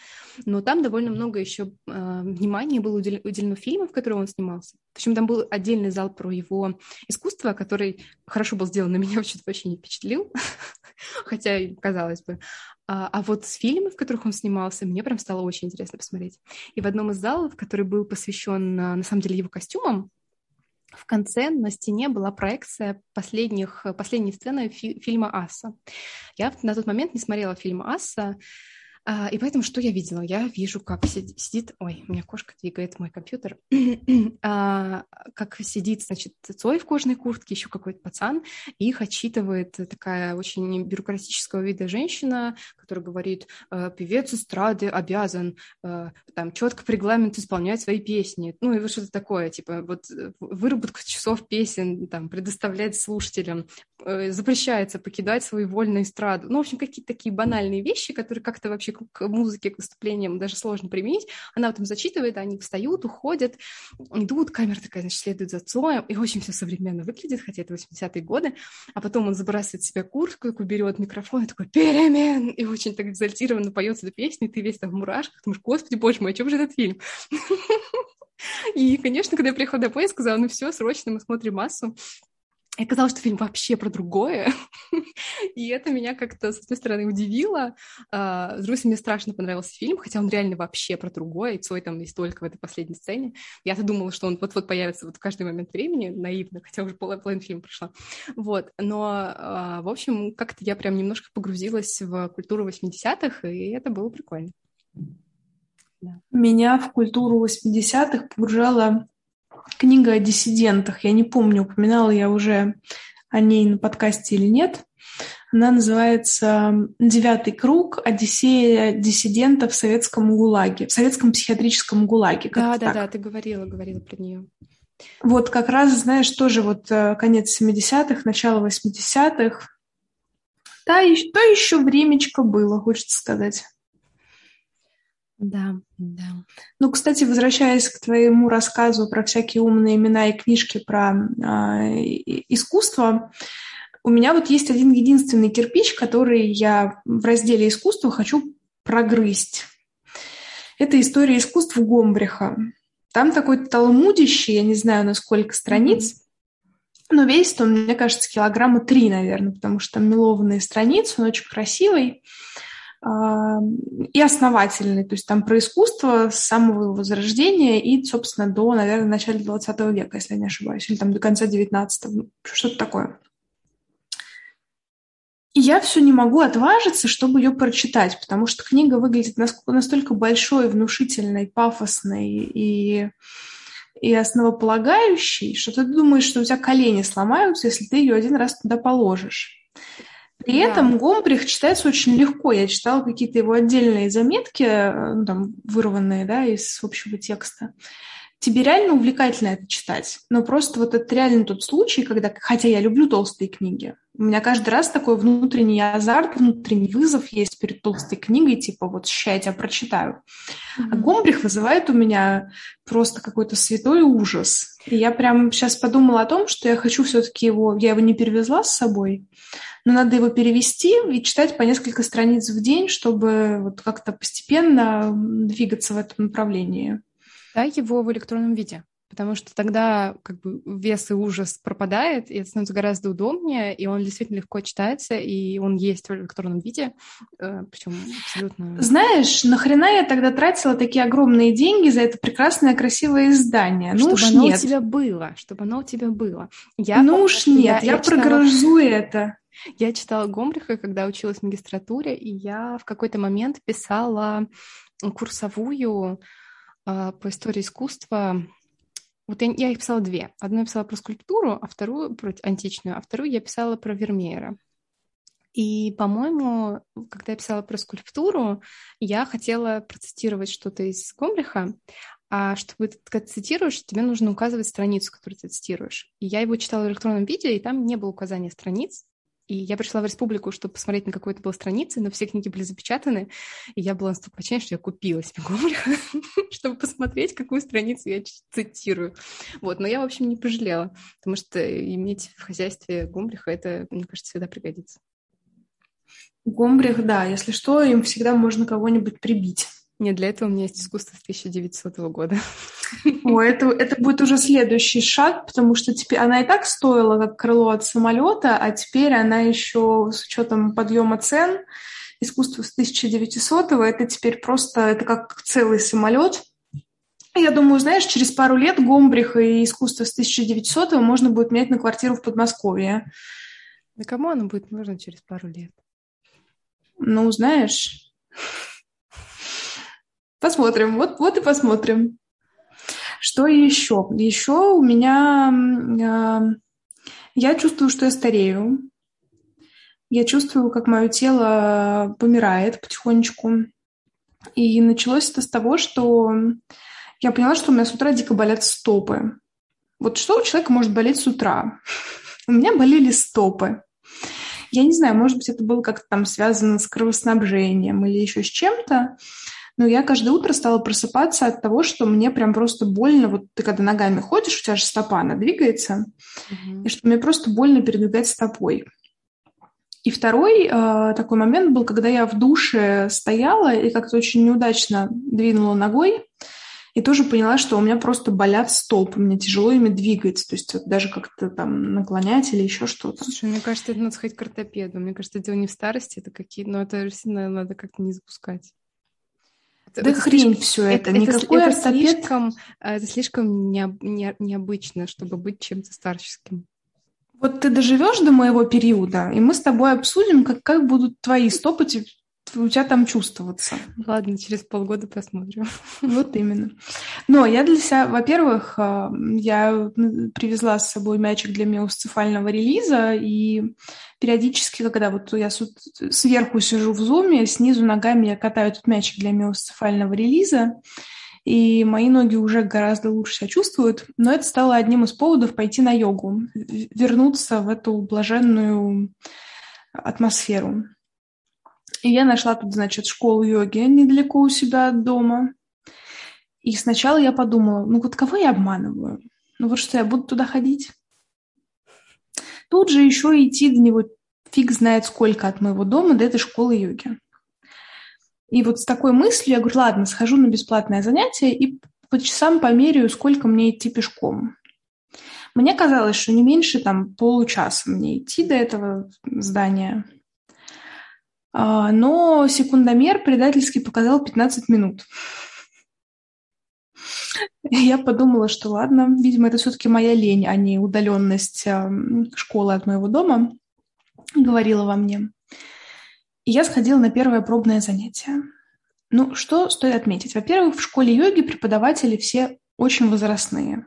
Но там довольно много еще э, внимания было уделено фильмам, в которых он снимался. Причем там был отдельный зал про его искусство, который хорошо был сделан, на меня вообще-то вообще не впечатлил, хотя, казалось бы. А, а вот с фильмами, в которых он снимался, мне прям стало очень интересно посмотреть. И в одном из залов, который был посвящен, на самом деле, его костюмам, в конце на стене была проекция последних, последней сцены фи- фильма «Асса». Я на тот момент не смотрела фильм «Асса», и поэтому что я видела? Я вижу, как сидит... Ой, у меня кошка двигает мой компьютер. а, как сидит, значит, Цой в кожаной куртке, еще какой-то пацан, и их отчитывает такая очень бюрократического вида женщина, которая говорит, «Э, певец эстрады обязан э, там четко по регламенту исполнять свои песни. Ну, и вот что-то такое, типа, вот э, выработка часов песен там предоставлять слушателям, запрещается покидать свою вольную эстраду. Ну, в общем, какие-то такие банальные вещи, которые как-то вообще вообще к музыке, к выступлениям даже сложно применить. Она им зачитывает, они встают, уходят, идут, камера такая, значит, следует за Цоем, и очень все современно выглядит, хотя это 80-е годы. А потом он забрасывает себе куртку, такой берет микрофон и такой «Перемен!» И очень так экзальтированно поет эту песню, и ты весь там в мурашках, думаешь, господи, боже мой, о чем же этот фильм? И, конечно, когда я приехала домой, я сказала, ну все, срочно мы смотрим массу. И оказалось, что фильм вообще про другое. и это меня как-то, с одной стороны, удивило. А, с другой стороны, мне страшно понравился фильм, хотя он реально вообще про другое, и Цой там есть только в этой последней сцене. Я-то думала, что он вот-вот появится вот в каждый момент времени, наивно, хотя уже половина фильма прошла. Вот. Но, а, в общем, как-то я прям немножко погрузилась в культуру 80-х, и это было прикольно. Да. Меня в культуру 80-х погружала книга о диссидентах. Я не помню, упоминала я уже о ней на подкасте или нет. Она называется «Девятый круг. Одиссея диссидентов в советском ГУЛАГе», в советском психиатрическом ГУЛАГе. Да, да, так. да, ты говорила, говорила про нее. Вот как раз, знаешь, тоже вот э, конец 70-х, начало 80-х. Да, и, то еще времечко было, хочется сказать. Да, да. Ну, кстати, возвращаясь к твоему рассказу про всякие умные имена и книжки про э, искусство, у меня вот есть один единственный кирпич, который я в разделе искусства хочу прогрызть. Это история искусств Гомбриха. Там такой талмудище, я не знаю, на сколько страниц, но весит он, мне кажется, килограмма три, наверное, потому что там мелованные страницы, он очень красивый и основательный, то есть там про искусство с самого возрождения и, собственно, до, наверное, начала 20 века, если я не ошибаюсь, или там до конца 19 что-то такое. И я все не могу отважиться, чтобы ее прочитать, потому что книга выглядит настолько большой, внушительной, пафосной и, и основополагающей, что ты думаешь, что у тебя колени сломаются, если ты ее один раз туда положишь. При да. этом Гомбрих читается очень легко. Я читала какие-то его отдельные заметки, э, ну, там, вырванные да, из общего текста. Тебе реально увлекательно это читать. Но просто вот это реально тот случай, когда, хотя я люблю толстые книги, у меня каждый раз такой внутренний азарт, внутренний вызов есть перед толстой книгой, типа вот ща я тебя прочитаю. Mm-hmm. А Гомбрих вызывает у меня просто какой-то святой ужас. И я прям сейчас подумала о том, что я хочу все-таки его, я его не перевезла с собой, но надо его перевести и читать по несколько страниц в день, чтобы вот как-то постепенно двигаться в этом направлении. Да, его в электронном виде потому что тогда как бы вес и ужас пропадает, и это становится гораздо удобнее, и он действительно легко читается, и он есть в электронном виде, э, причем абсолютно... Знаешь, нахрена я тогда тратила такие огромные деньги за это прекрасное красивое издание? Ну чтобы оно нет. у тебя было, чтобы оно у тебя было. Я ну уж нет, я, я, я прогрызу это. Я читала Гомбриха, когда училась в магистратуре, и я в какой-то момент писала курсовую э, по истории искусства. Вот я, я их писала две. Одну я писала про скульптуру, а вторую про античную, а вторую я писала про Вермеера. И, по-моему, когда я писала про скульптуру, я хотела процитировать что-то из Гомбриха, а чтобы ты цитируешь, тебе нужно указывать страницу, которую ты цитируешь. И я его читала в электронном виде, и там не было указания страниц. И я пришла в республику, чтобы посмотреть на какой-то был странице, но все книги были запечатаны, и я была настолько отчаянна, что я купила себе Гомлиха, чтобы посмотреть, какую страницу я цитирую. Вот, но я, в общем, не пожалела, потому что иметь в хозяйстве Гомлиха, это, мне кажется, всегда пригодится. Гомбрих, да, если что, им всегда можно кого-нибудь прибить. Нет, для этого у меня есть искусство с 1900 года. О, это, это будет уже следующий шаг, потому что теперь она и так стоила как крыло от самолета, а теперь она еще с учетом подъема цен искусство с 1900 это теперь просто это как целый самолет. Я думаю, знаешь, через пару лет Гомбриха и искусство с 1900 можно будет менять на квартиру в Подмосковье. Да кому оно будет нужно через пару лет? Ну, знаешь, посмотрим. Вот, вот и посмотрим. Что еще? Еще у меня... Э, я чувствую, что я старею. Я чувствую, как мое тело помирает потихонечку. И началось это с того, что я поняла, что у меня с утра дико болят стопы. Вот что у человека может болеть с утра? У меня болели стопы. Я не знаю, может быть, это было как-то там связано с кровоснабжением или еще с чем-то, но я каждое утро стала просыпаться от того, что мне прям просто больно. Вот ты когда ногами ходишь, у тебя же стопа, она двигается, mm-hmm. и что мне просто больно передвигать стопой. И второй э, такой момент был, когда я в душе стояла и как-то очень неудачно двинула ногой, и тоже поняла, что у меня просто болят стопы, мне тяжело ими двигать, то есть вот даже как-то там наклонять или еще что-то. Слушай, мне кажется, это надо сходить к ортопеду. Мне кажется, дело не в старости, это какие, но это сильно надо как-то не запускать. Да это хрень слишком, все это. это Никакой это, ортопед... слишком, это слишком не, не, необычно, чтобы быть чем-то старческим. Вот ты доживешь до моего периода, и мы с тобой обсудим, как, как будут твои стопы у тебя там чувствоваться. Ладно, через полгода посмотрим. Вот именно. Но я для себя, во-первых, э, я привезла с собой мячик для миосцефального релиза, и периодически, когда вот я сверху сижу в зуме, снизу ногами я катаю этот мячик для миосцефального релиза, и мои ноги уже гораздо лучше себя чувствуют, но это стало одним из поводов пойти на йогу, вернуться в эту блаженную атмосферу. И я нашла тут, значит, школу йоги недалеко у себя от дома. И сначала я подумала, ну вот кого я обманываю? Ну вот что, я буду туда ходить? Тут же еще идти до него фиг знает сколько от моего дома до этой школы йоги. И вот с такой мыслью я говорю, ладно, схожу на бесплатное занятие и по часам померяю, сколько мне идти пешком. Мне казалось, что не меньше там получаса мне идти до этого здания. А, но секундомер предательски показал 15 минут. Я подумала, что ладно, видимо, это все-таки моя лень, а не удаленность школы от моего дома, говорила во мне. И я сходила на первое пробное занятие. Ну, что стоит отметить? Во-первых, в школе йоги преподаватели все очень возрастные.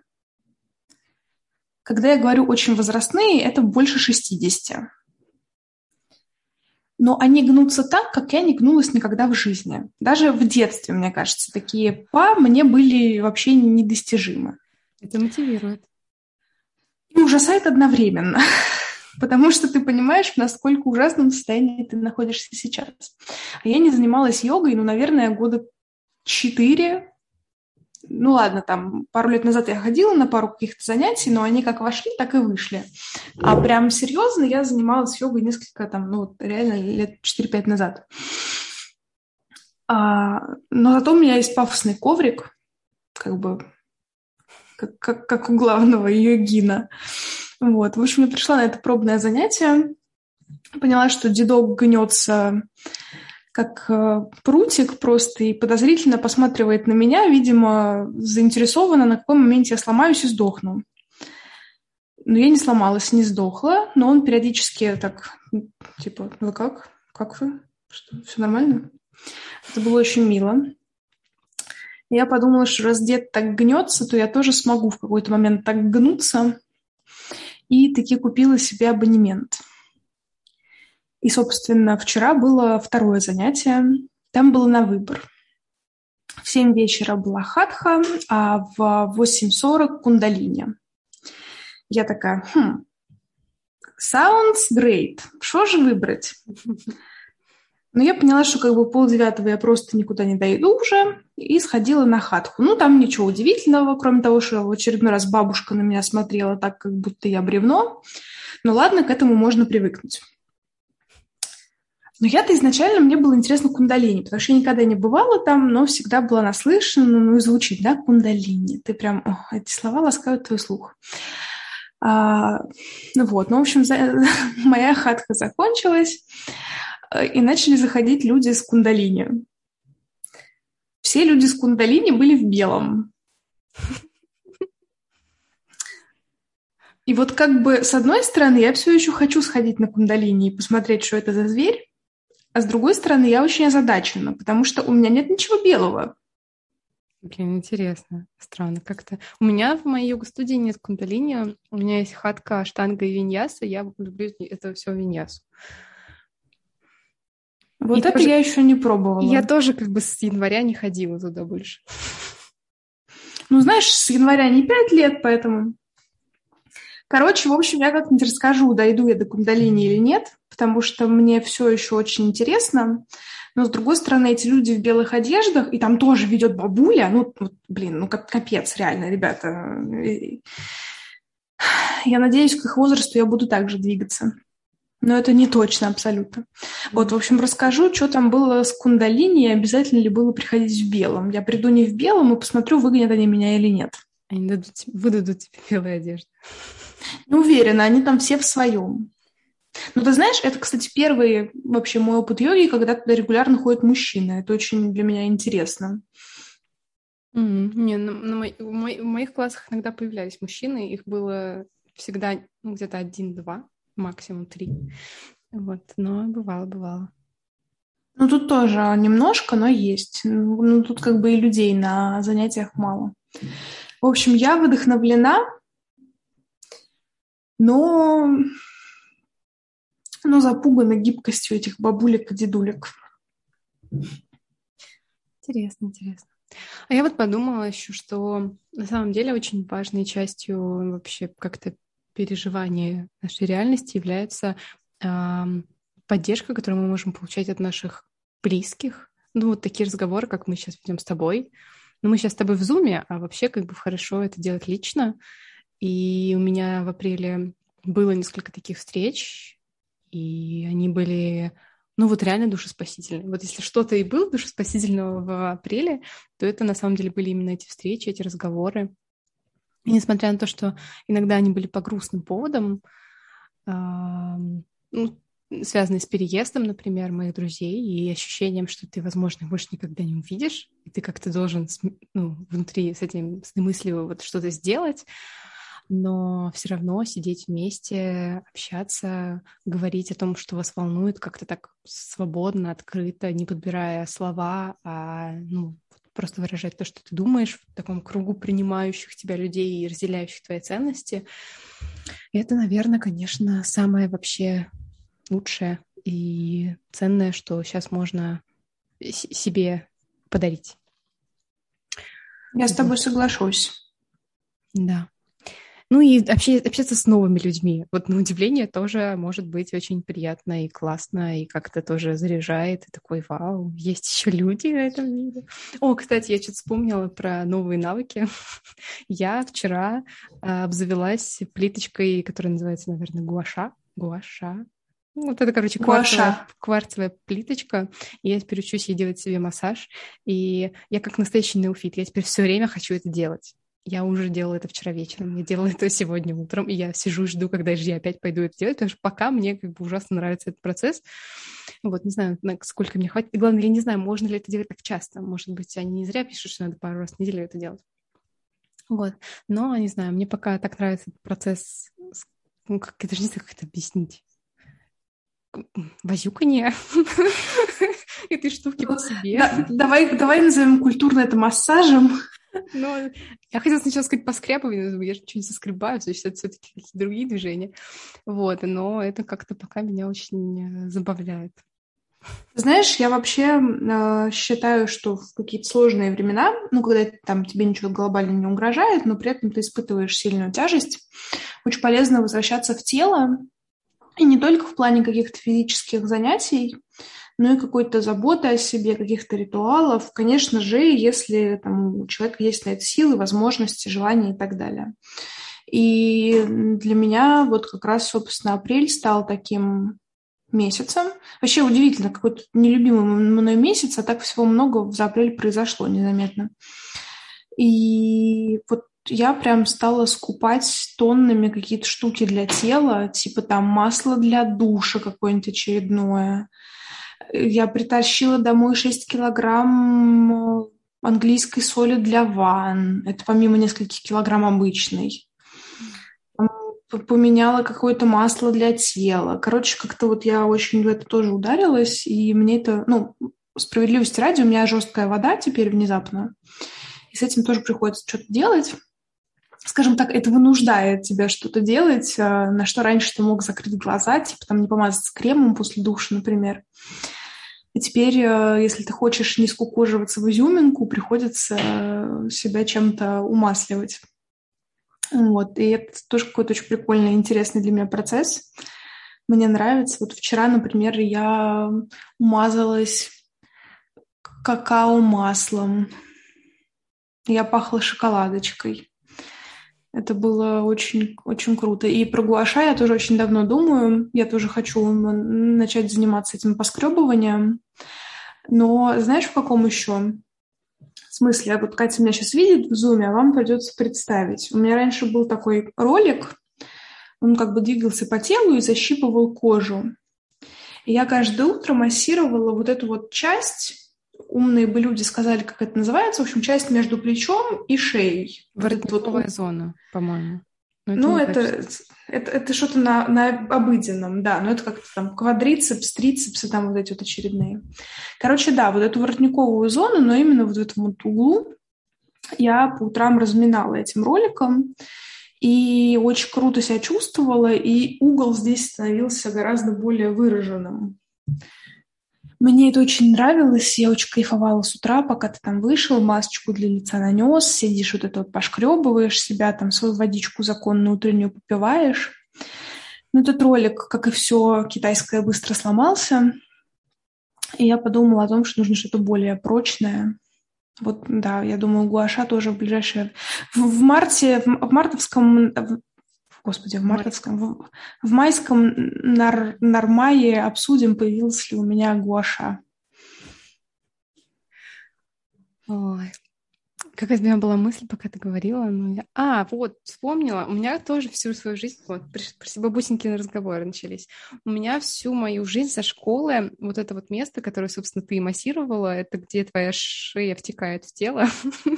Когда я говорю очень возрастные, это больше 60 но они гнутся так, как я не гнулась никогда в жизни. Даже в детстве, мне кажется, такие па мне были вообще недостижимы. Это мотивирует. И ужасает одновременно, потому что ты понимаешь, в насколько ужасном состоянии ты находишься сейчас. А я не занималась йогой, ну, наверное, года четыре, ну ладно, там пару лет назад я ходила на пару каких-то занятий, но они как вошли, так и вышли. А прям серьезно я занималась йогой несколько там, ну реально лет 4-5 назад. А, но зато у меня есть пафосный коврик, как бы как, как, как у главного йогина. Вот, в общем, я пришла на это пробное занятие, поняла, что дедок гнется как э, прутик просто и подозрительно посматривает на меня, видимо, заинтересована, на каком моменте я сломаюсь и сдохну. Но я не сломалась, не сдохла, но он периодически так, типа, вы как? Как вы? Что, все нормально? Это было очень мило. Я подумала, что раз дед так гнется, то я тоже смогу в какой-то момент так гнуться. И таки купила себе абонемент – и, собственно, вчера было второе занятие. Там было на выбор. В 7 вечера была хатха, а в 8.40 кундалини. Я такая, хм, sounds great. Что же выбрать? Но я поняла, что как бы полдевятого я просто никуда не дойду уже, и сходила на хатху. Ну, там ничего удивительного, кроме того, что в очередной раз бабушка на меня смотрела так, как будто я бревно. Но ладно, к этому можно привыкнуть. Но я-то изначально, мне было интересно кундалини, потому что я никогда не бывала там, но всегда была наслышана, ну и звучит, да, кундалини. Ты прям, о, эти слова ласкают твой слух. А, ну вот, ну, в общем, за, моя хатка закончилась, э, и начали заходить люди с кундалини. Все люди с кундалини были в белом. И вот как бы с одной стороны я все еще хочу сходить на кундалини и посмотреть, что это за зверь, а с другой стороны я очень озадачена, потому что у меня нет ничего белого. Блин, интересно, странно как-то. У меня в моей йога-студии нет кундалини, у меня есть хатка, штанга и виньяса, я люблю это все виньясу. Вот и это тоже... я еще не пробовала. Я тоже как бы с января не ходила туда больше. Ну, знаешь, с января не пять лет, поэтому... Короче, в общем, я как-нибудь расскажу, дойду я до кундалини или нет, потому что мне все еще очень интересно. Но, с другой стороны, эти люди в белых одеждах, и там тоже ведет бабуля, ну, блин, ну, капец, реально, ребята. Я надеюсь, к их возрасту я буду также двигаться. Но это не точно абсолютно. Вот, в общем, расскажу, что там было с кундалини, и обязательно ли было приходить в белом. Я приду не в белом и посмотрю, выгонят они меня или нет. Они дадут, выдадут тебе белые одежды. Не уверена, они там все в своем. Ну, ты знаешь, это, кстати, первый вообще мой опыт йоги, когда туда регулярно ходят мужчины. Это очень для меня интересно. Mm, не, на, на мой, в, мой, в моих классах иногда появлялись мужчины, их было всегда ну, где-то один-два максимум три. Вот, но бывало, бывало. Ну, тут тоже немножко, но есть. Ну, тут как бы и людей на занятиях мало. В общем, я вдохновлена, но, но запугана гибкостью этих бабулек и дедулек. Интересно, интересно. А я вот подумала еще, что на самом деле очень важной частью вообще как-то переживания нашей реальности является э, поддержка, которую мы можем получать от наших близких. Ну, вот такие разговоры, как мы сейчас ведем с тобой. Ну, мы сейчас с тобой в зуме, а вообще как бы хорошо это делать лично. И у меня в апреле было несколько таких встреч, и они были, ну вот реально душеспасительные. Вот если что-то и было душеспасительного в апреле, то это на самом деле были именно эти встречи, эти разговоры. И несмотря на то, что иногда они были по грустным поводам, ну, связанные с переездом, например, моих друзей и ощущением, что ты, возможно, больше никогда не увидишь, и ты как-то должен ну, внутри с этим с мыслью вот что-то сделать, но все равно сидеть вместе, общаться, говорить о том, что вас волнует, как-то так свободно, открыто, не подбирая слова, а ну, просто выражать то, что ты думаешь в таком кругу принимающих тебя людей и разделяющих твои ценности. И это, наверное, конечно, самое вообще лучшее и ценное, что сейчас можно себе подарить. Я с тобой соглашусь. Да. Ну и общаться с новыми людьми. Вот на удивление тоже может быть очень приятно и классно, и как-то тоже заряжает. И такой, вау, есть еще люди в этом мире. О, кстати, я что-то вспомнила про новые навыки. Я вчера а, обзавелась плиточкой, которая называется, наверное, гуаша. Гуаша. Вот это, короче, кварцевая, кварцевая плиточка. И я теперь учусь ей делать себе массаж. И я как настоящий неофит. Я теперь все время хочу это делать. Я уже делала это вчера вечером, я делала это сегодня утром, и я сижу и жду, когда же я опять пойду это делать, потому что пока мне как бы ужасно нравится этот процесс. Вот, не знаю, сколько мне хватит. И главное, я не знаю, можно ли это делать так часто. Может быть, они не зря пишут, что надо пару раз в неделю это делать. Вот. Но, не знаю, мне пока так нравится этот процесс, ну, как, я даже не знаю, как это объяснить. Возюканье этой штуки по себе. Давай, давай назовем культурно это массажем. Ну, я хотела сначала сказать поскрябывание, но я не соскребаю, есть это все-таки какие-то другие движения. Вот, но это как-то пока меня очень э, забавляет. Знаешь, я вообще э, считаю, что в какие-то сложные времена, ну, когда там тебе ничего глобально не угрожает, но при этом ты испытываешь сильную тяжесть, очень полезно возвращаться в тело, и не только в плане каких-то физических занятий, ну и какой-то заботы о себе, каких-то ритуалов. Конечно же, если там, у человека есть на это силы, возможности, желания и так далее. И для меня вот как раз, собственно, апрель стал таким месяцем. Вообще удивительно, какой-то нелюбимый мной месяц, а так всего много за апрель произошло незаметно. И вот я прям стала скупать тоннами какие-то штуки для тела, типа там масло для душа какое-нибудь очередное, я притащила домой 6 килограмм английской соли для ванн. Это помимо нескольких килограмм обычной. Поменяла какое-то масло для тела. Короче, как-то вот я очень в это тоже ударилась, и мне это, ну, справедливости ради, у меня жесткая вода теперь внезапно, и с этим тоже приходится что-то делать. Скажем так, это вынуждает тебя что-то делать, а, на что раньше ты мог закрыть глаза, типа там не помазаться кремом после душа, например. И теперь, э, если ты хочешь не скукоживаться в изюминку, приходится э, себя чем-то умасливать. Вот. И это тоже какой-то очень прикольный, интересный для меня процесс. Мне нравится. Вот вчера, например, я умазалась какао-маслом. Я пахла шоколадочкой. Это было очень, очень круто. И про гуаша я тоже очень давно думаю. Я тоже хочу начать заниматься этим поскребыванием. Но знаешь, в каком еще смысле? Вот Катя меня сейчас видит в зуме, а вам придется представить. У меня раньше был такой ролик, он как бы двигался по телу и защипывал кожу. И я каждое утро массировала вот эту вот часть умные бы люди сказали, как это называется, в общем, часть между плечом и шеей. Воротниковая вот, зона, по-моему. Ну, это, это, это, это что-то на, на обыденном, да, но это как-то там квадрицепс, трицепсы, там вот эти вот очередные. Короче, да, вот эту воротниковую зону, но именно вот в этом вот углу я по утрам разминала этим роликом, и очень круто себя чувствовала, и угол здесь становился гораздо более выраженным. Мне это очень нравилось, я очень кайфовала с утра, пока ты там вышел, масочку для лица нанес, сидишь вот это вот пошкребываешь себя, там свою водичку законную утреннюю попиваешь. Но этот ролик, как и все китайское, быстро сломался. И я подумала о том, что нужно что-то более прочное. Вот, да, я думаю, гуаша тоже в ближайшее... В, в марте, в, в мартовском, господи, в мартовском, в, в майском нар, Нормае обсудим, появилась ли у меня гуаша. Ой, Какая у меня была мысль, пока ты говорила? Ну, я... А, вот, вспомнила. У меня тоже всю свою жизнь, вот, почти бабусенькины разговоры начались. У меня всю мою жизнь со школы, вот это вот место, которое, собственно, ты массировала, это где твоя шея втекает в тело,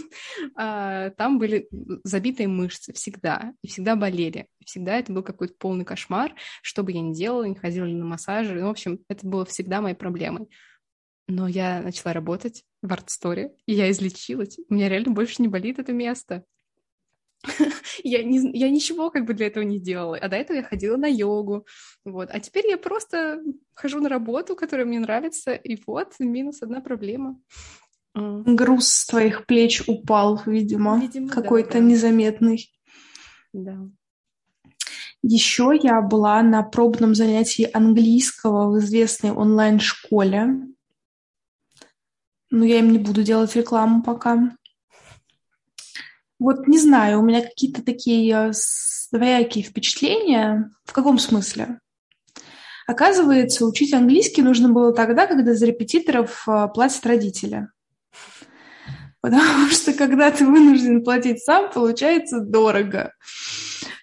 а, там были забитые мышцы всегда, и всегда болели. Всегда это был какой-то полный кошмар, что бы я ни делала, не ходила на массажи. Ну, в общем, это было всегда моей проблемой. Но я начала работать в арт-сторе, и я излечилась. У меня реально больше не болит это место. я, не, я ничего как бы для этого не делала. А до этого я ходила на йогу. Вот. А теперь я просто хожу на работу, которая мне нравится, и вот минус одна проблема. Груз с твоих плеч упал, видимо, видимо какой-то да, да. незаметный. Да. Еще я была на пробном занятии английского в известной онлайн-школе. Но я им не буду делать рекламу пока. Вот не знаю, у меня какие-то такие двоякие впечатления. В каком смысле? Оказывается, учить английский нужно было тогда, когда за репетиторов а, платят родители. Потому что когда ты вынужден платить сам, получается дорого.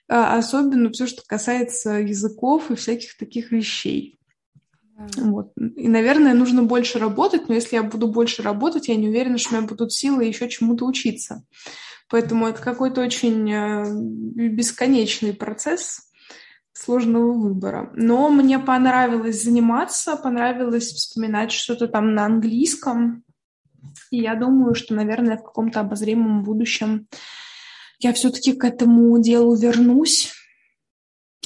А, особенно все, что касается языков и всяких таких вещей. Вот. И, наверное, нужно больше работать, но если я буду больше работать, я не уверена, что у меня будут силы еще чему-то учиться. Поэтому это какой-то очень э, бесконечный процесс сложного выбора. Но мне понравилось заниматься, понравилось вспоминать что-то там на английском. И я думаю, что, наверное, в каком-то обозримом будущем я все-таки к этому делу вернусь.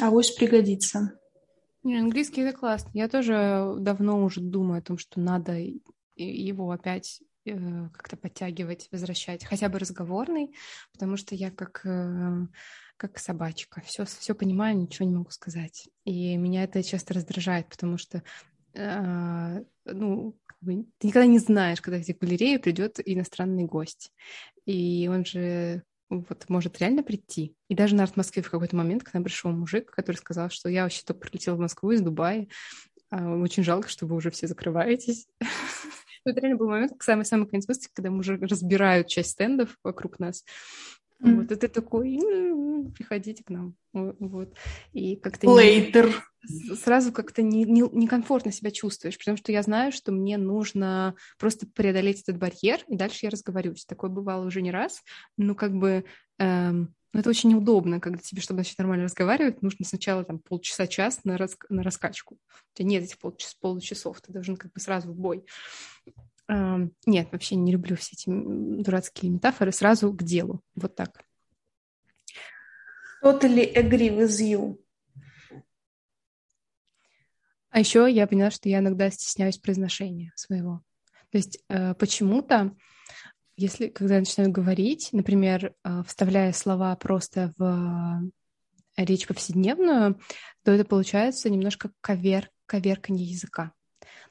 а Авось пригодится. Английский это классно. Я тоже давно уже думаю о том, что надо его опять э, как-то подтягивать, возвращать, хотя бы разговорный, потому что я как э, как собачка, все все понимаю, ничего не могу сказать, и меня это часто раздражает, потому что э, ну ты никогда не знаешь, когда к тебе в галерею придет иностранный гость, и он же вот может реально прийти. И даже на Арт-Москве в какой-то момент к нам пришел мужик, который сказал, что я вообще только прилетела в Москву из Дубая. А, очень жалко, что вы уже все закрываетесь. Это реально был момент, самый-самый конец выставки, когда мы уже разбирают часть стендов вокруг нас. Mm. Вот, и ты такой, приходите к нам. Вот. И как-то... Later. Не, сразу как-то не, не, некомфортно себя чувствуешь, потому что я знаю, что мне нужно просто преодолеть этот барьер, и дальше я разговариваюсь. Такое бывало уже не раз. Ну, как бы... Эм, но это очень неудобно, когда тебе, чтобы начать нормально разговаривать, нужно сначала там полчаса-час на, рас, на раскачку. У тебя нет этих полчас, получасов, ты должен как бы сразу в бой. Нет, вообще не люблю все эти дурацкие метафоры. Сразу к делу. Вот так. Totally agree with you. А еще я поняла, что я иногда стесняюсь произношения своего. То есть э, почему-то если, когда я начинаю говорить, например, а, вставляя слова просто в речь повседневную, то это получается немножко ковер, коверканье языка.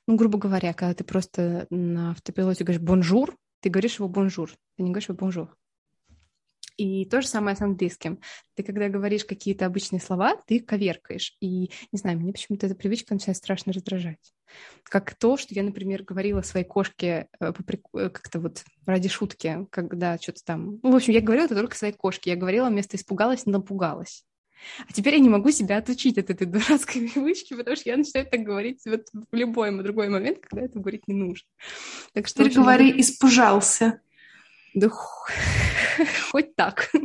Ну, грубо говоря, когда ты просто на автопилоте говоришь «bonjour», ты говоришь его «bonjour», ты не говоришь его «bonjour». И то же самое с английским. Ты, когда говоришь какие-то обычные слова, ты их коверкаешь. И, не знаю, мне почему-то эта привычка начинает страшно раздражать. Как то, что я, например, говорила своей кошке э, э, как-то вот ради шутки, когда что-то там... Ну, в общем, я говорила это только своей кошке. Я говорила вместо «испугалась» «напугалась». А теперь я не могу себя отучить от этой дурацкой привычки, потому что я начинаю так говорить вот в любой другой момент, когда это говорить не нужно. Так что Теперь говори много... «испужался». Да хоть так.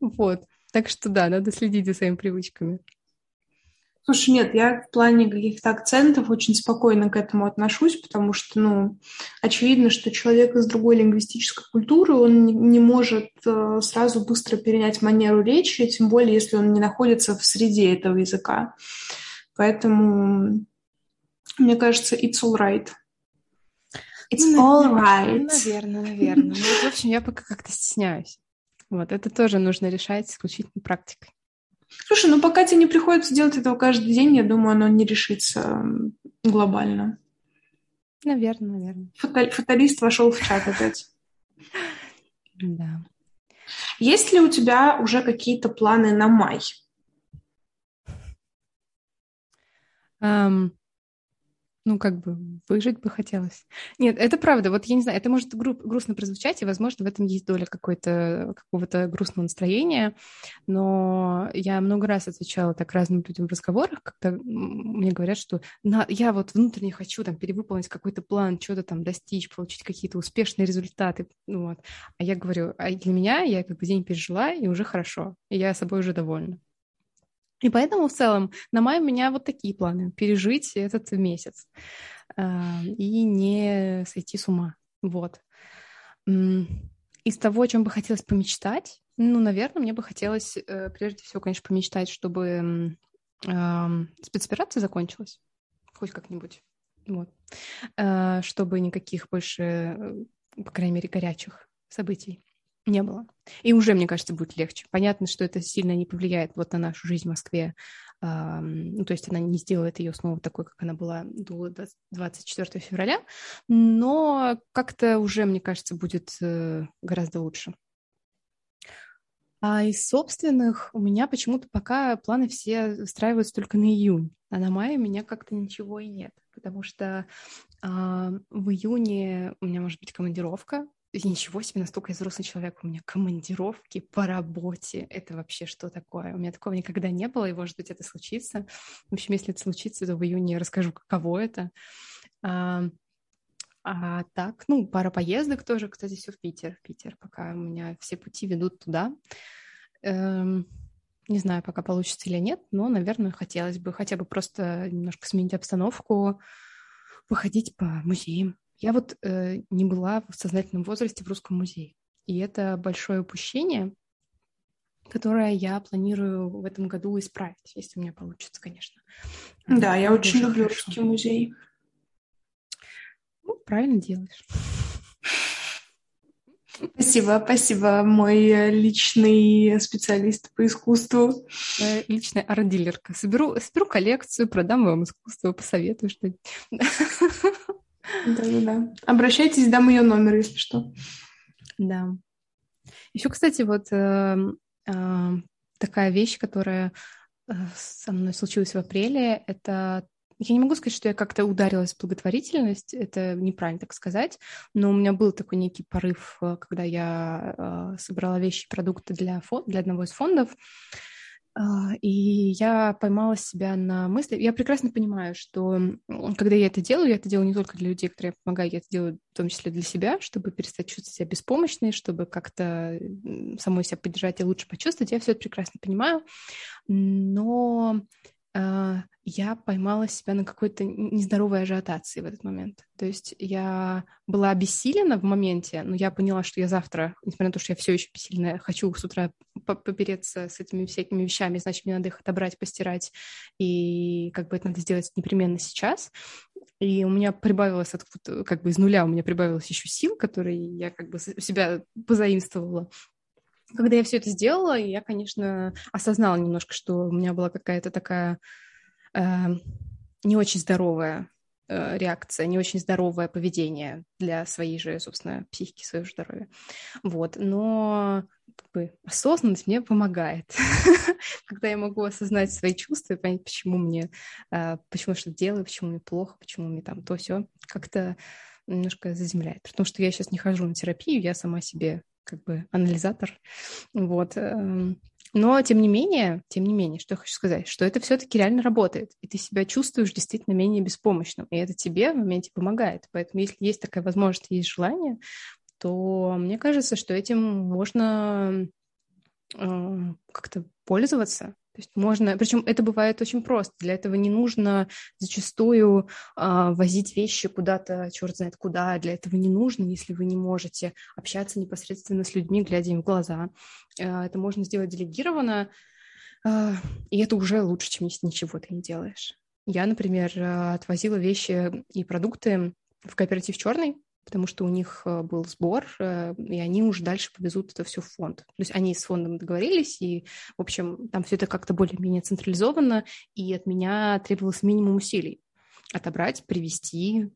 Вот. Так что да, надо следить за своими привычками. Слушай, нет, я в плане каких-то акцентов очень спокойно к этому отношусь, потому что, ну, очевидно, что человек из другой лингвистической культуры, он не может э, сразу быстро перенять манеру речи, тем более, если он не находится в среде этого языка. Поэтому, мне кажется, it's all right. It's ну, all right. Наверное, наверное. Ну, в общем, я пока как-то стесняюсь. Вот, это тоже нужно решать исключительно практикой. Слушай, ну пока тебе не приходится делать этого каждый день, я думаю, оно не решится глобально. Наверное, наверное. Фатали- фаталист вошел в чат опять. Да. Есть ли у тебя уже какие-то планы на май? Um, ну, как бы выжить бы хотелось. Нет, это правда. Вот я не знаю, это может гру- грустно прозвучать, и, возможно, в этом есть доля какой-то, какого-то грустного настроения, но я много раз отвечала так разным людям в разговорах, когда мне говорят, что на, я вот внутренне хочу там перевыполнить какой-то план, что-то там достичь, получить какие-то успешные результаты, вот. А я говорю, а для меня я как бы день пережила, и уже хорошо, и я собой уже довольна. И поэтому в целом на май у меня вот такие планы. Пережить этот месяц э, и не сойти с ума. Вот. Из того, о чем бы хотелось помечтать, ну, наверное, мне бы хотелось э, прежде всего, конечно, помечтать, чтобы спецоперация закончилась. Хоть как-нибудь. Вот. Э, чтобы никаких больше, э, по крайней мере, горячих событий не было. И уже, мне кажется, будет легче. Понятно, что это сильно не повлияет вот на нашу жизнь в Москве. Ну, то есть она не сделает ее снова такой, как она была до 24 февраля, но как-то уже, мне кажется, будет э, гораздо лучше. А из собственных у меня почему-то пока планы все устраиваются только на июнь, а на мае у меня как-то ничего и нет, потому что а, в июне у меня может быть командировка, ничего себе, настолько я взрослый человек, у меня командировки по работе, это вообще что такое? У меня такого никогда не было, и, может быть, это случится. В общем, если это случится, то в июне я расскажу, каково это. А, а так, ну, пара поездок тоже, кстати, все в Питер, в Питер, пока у меня все пути ведут туда. Эм, не знаю, пока получится или нет, но, наверное, хотелось бы хотя бы просто немножко сменить обстановку, походить по музеям, я вот э, не была в сознательном возрасте в русском музее. И это большое упущение, которое я планирую в этом году исправить, если у меня получится, конечно. Да, я очень люблю хорошо. русский музей. Ну, правильно делаешь. Спасибо, спасибо, мой личный специалист по искусству. Личная арт-дилерка. Соберу, соберу коллекцию, продам вам искусство, посоветую что-нибудь. Да-да-да. Обращайтесь, дам ее номер, если что. Да. Еще, кстати, вот э, э, такая вещь, которая э, со мной случилась в апреле, это я не могу сказать, что я как-то ударилась в благотворительность, это неправильно так сказать, но у меня был такой некий порыв, э, когда я э, собрала вещи и продукты для, фон, для одного из фондов, и я поймала себя на мысли. Я прекрасно понимаю, что когда я это делаю, я это делаю не только для людей, которые я помогаю, я это делаю в том числе для себя, чтобы перестать чувствовать себя беспомощной, чтобы как-то самой себя поддержать и лучше почувствовать. Я все это прекрасно понимаю. Но а, я поймала себя на какой-то нездоровой ажиотации в этот момент. То есть я была обессилена в моменте, но я поняла, что я завтра, несмотря на то, что я все еще бессильная, хочу с утра попереться с этими всякими вещами, значит, мне надо их отобрать, постирать, и как бы это надо сделать непременно сейчас. И у меня прибавилось, от, как бы из нуля у меня прибавилось еще сил, которые я как бы у себя позаимствовала когда я все это сделала, я, конечно, осознала немножко, что у меня была какая-то такая э, не очень здоровая э, реакция, не очень здоровое поведение для своей же, собственно, психики, своего здоровья. Вот, но как бы, осознанность мне помогает, когда я могу осознать свои чувства и понять, почему мне, э, почему я что-то делаю, почему мне плохо, почему мне там то все как-то немножко заземляет. Потому что я сейчас не хожу на терапию, я сама себе как бы анализатор. Вот. Эм, но, тем не менее, тем не менее, что я хочу сказать, что это все-таки реально работает, и ты себя чувствуешь действительно менее беспомощным, и это тебе в моменте помогает. Поэтому, если есть такая возможность, есть желание, то мне кажется, что этим можно э, как-то пользоваться, то есть можно, причем это бывает очень просто. Для этого не нужно зачастую э, возить вещи куда-то, черт знает куда. Для этого не нужно, если вы не можете общаться непосредственно с людьми, глядя им в глаза. Э, это можно сделать делегированно, э, и это уже лучше, чем если ничего ты не делаешь. Я, например, отвозила вещи и продукты в кооператив «Черный», потому что у них э, был сбор, э, и они уже дальше повезут это все в фонд. То есть они с фондом договорились, и, в общем, там все это как-то более-менее централизовано, и от меня требовалось минимум усилий отобрать, привезти,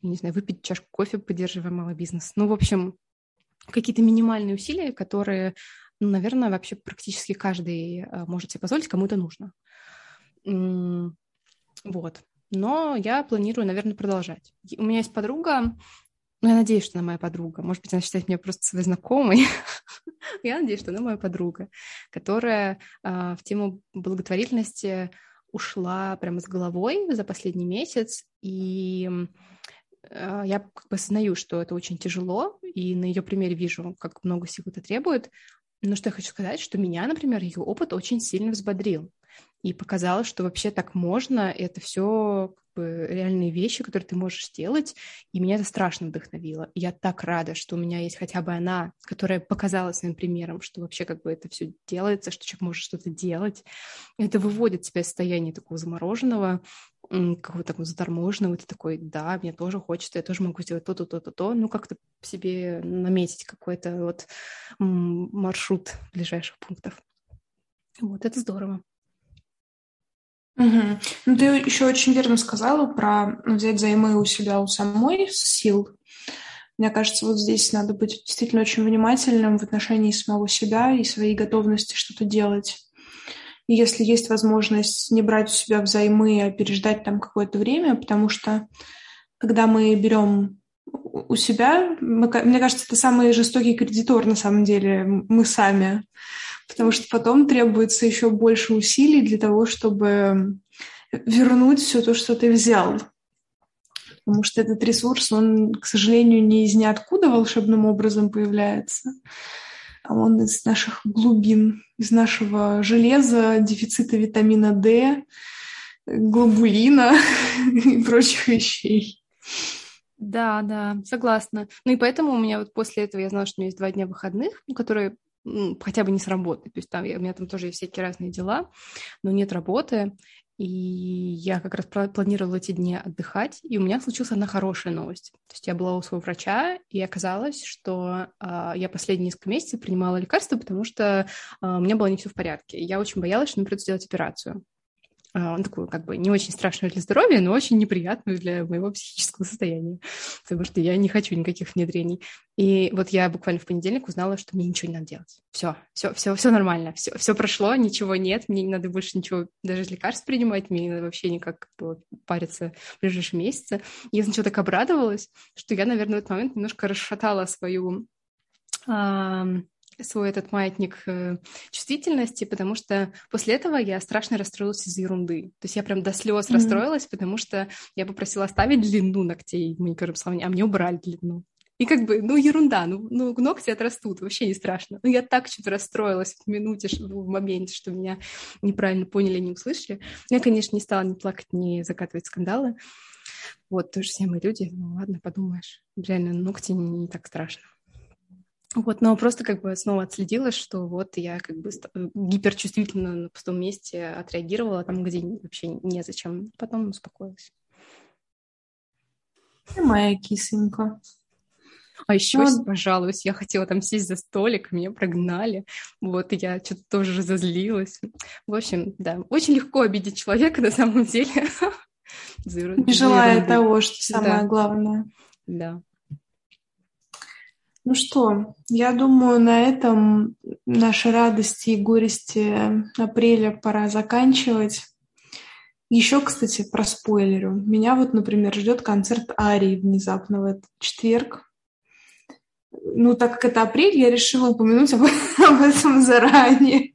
не знаю, выпить чашку кофе, поддерживая малый бизнес. Ну, в общем, какие-то минимальные усилия, которые, ну, наверное, вообще практически каждый э, может себе позволить, кому это нужно. Вот. Но я планирую, наверное, продолжать. У меня есть подруга, ну, я надеюсь, что она моя подруга. Может быть, она считает меня просто своей знакомой. я надеюсь, что она моя подруга, которая э, в тему благотворительности ушла прямо с головой за последний месяц. И э, я как бы осознаю, что это очень тяжело, и на ее примере вижу, как много сил это требует. Но что я хочу сказать, что меня, например, ее опыт очень сильно взбодрил и показала, что вообще так можно, и это все реальные вещи, которые ты можешь сделать, и меня это страшно вдохновило. И я так рада, что у меня есть хотя бы она, которая показала своим примером, что вообще как бы это все делается, что человек может что-то делать. Это выводит тебя из состояния такого замороженного, какого-то такого заторможенного, ты такой, да, мне тоже хочется, я тоже могу сделать то-то, то-то, то, ну как-то себе наметить какой-то вот маршрут ближайших пунктов. Вот, это здорово. Угу. Ну, ты еще очень верно сказала про ну, взять займы у себя у самой сил. Мне кажется, вот здесь надо быть действительно очень внимательным в отношении самого себя и своей готовности что-то делать. И если есть возможность не брать у себя взаймы, а переждать там какое-то время, потому что когда мы берем у себя, мы, мне кажется, это самый жестокий кредитор на самом деле, мы сами потому что потом требуется еще больше усилий для того, чтобы вернуть все то, что ты взял. Потому что этот ресурс, он, к сожалению, не из ниоткуда волшебным образом появляется, а он из наших глубин, из нашего железа, дефицита витамина D, глобулина и прочих вещей. Да, да, согласна. Ну и поэтому у меня вот после этого я знала, что у меня есть два дня выходных, которые хотя бы не с работы. То есть там, у меня там тоже есть всякие разные дела, но нет работы. И я как раз планировала эти дни отдыхать, и у меня случилась одна хорошая новость. То есть я была у своего врача, и оказалось, что э, я последние несколько месяцев принимала лекарства, потому что э, у меня было не все в порядке. Я очень боялась, что мне придется сделать операцию. А, он такой, как бы, не очень страшную для здоровья, но очень неприятную для моего психического состояния, потому что я не хочу никаких внедрений. И вот я буквально в понедельник узнала, что мне ничего не надо делать. Все, все, все, все нормально, все, все прошло, ничего нет, мне не надо больше ничего, даже лекарств принимать, мне не надо вообще никак париться в ближайшие месяцы. И я сначала так обрадовалась, что я, наверное, в этот момент немножко расшатала свою свой этот маятник э, чувствительности, потому что после этого я страшно расстроилась из-за ерунды. То есть я прям до слез mm-hmm. расстроилась, потому что я попросила оставить длину ногтей в маникюрном салоне, а мне убрали длину. И как бы, ну, ерунда, ну, ну ногти отрастут, вообще не страшно. Но я так что-то расстроилась в минуте, в моменте, что меня неправильно поняли, не услышали. Я, конечно, не стала ни плакать, ни закатывать скандалы. Вот, тоже все мы люди, ну ладно, подумаешь. Реально, ногти не так страшно. Вот, но просто как бы снова отследила, что вот я как бы э, гиперчувствительно на пустом месте отреагировала, там, где вообще незачем. Потом успокоилась. Ты моя кисонька. А еще, ну, пожалуйста, я хотела там сесть за столик, меня прогнали. Вот, я что-то тоже разозлилась. В общем, да, очень легко обидеть человека на самом деле. Не желая того, что самое главное. Да. Ну что, я думаю, на этом наши радости и горести апреля пора заканчивать. Еще, кстати, про спойлерю. Меня вот, например, ждет концерт Арии внезапно в этот четверг. Ну, так как это апрель, я решила упомянуть об, об этом заранее.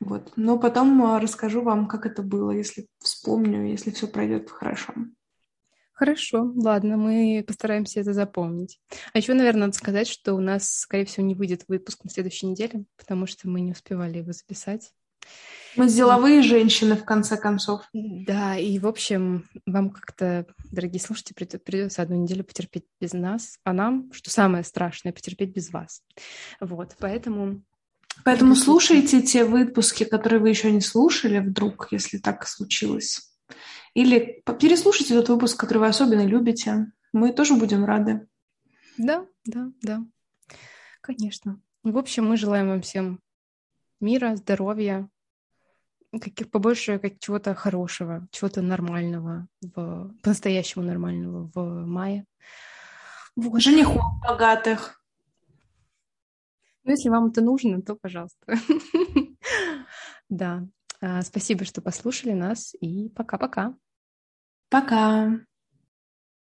Вот. Но потом а, расскажу вам, как это было, если вспомню, если все пройдет хорошо. Хорошо, ладно, мы постараемся это запомнить. А еще, наверное, надо сказать, что у нас, скорее всего, не выйдет выпуск на следующей неделе, потому что мы не успевали его записать. Мы деловые женщины, в конце концов. Да, и, в общем, вам как-то, дорогие слушатели, придется одну неделю потерпеть без нас, а нам, что самое страшное, потерпеть без вас. Вот, поэтому... Поэтому слушайте те выпуски, которые вы еще не слушали, вдруг, если так случилось. Или переслушайте тот выпуск, который вы особенно любите. Мы тоже будем рады. Да, да, да. Конечно. В общем, мы желаем вам всем мира, здоровья, каких побольше как чего-то хорошего, чего-то нормального, в, по-настоящему нормального в мае. Вот. Женихов богатых. Ну, если вам это нужно, то пожалуйста. Да. А, спасибо, что послушали нас, и пока-пока. Пока.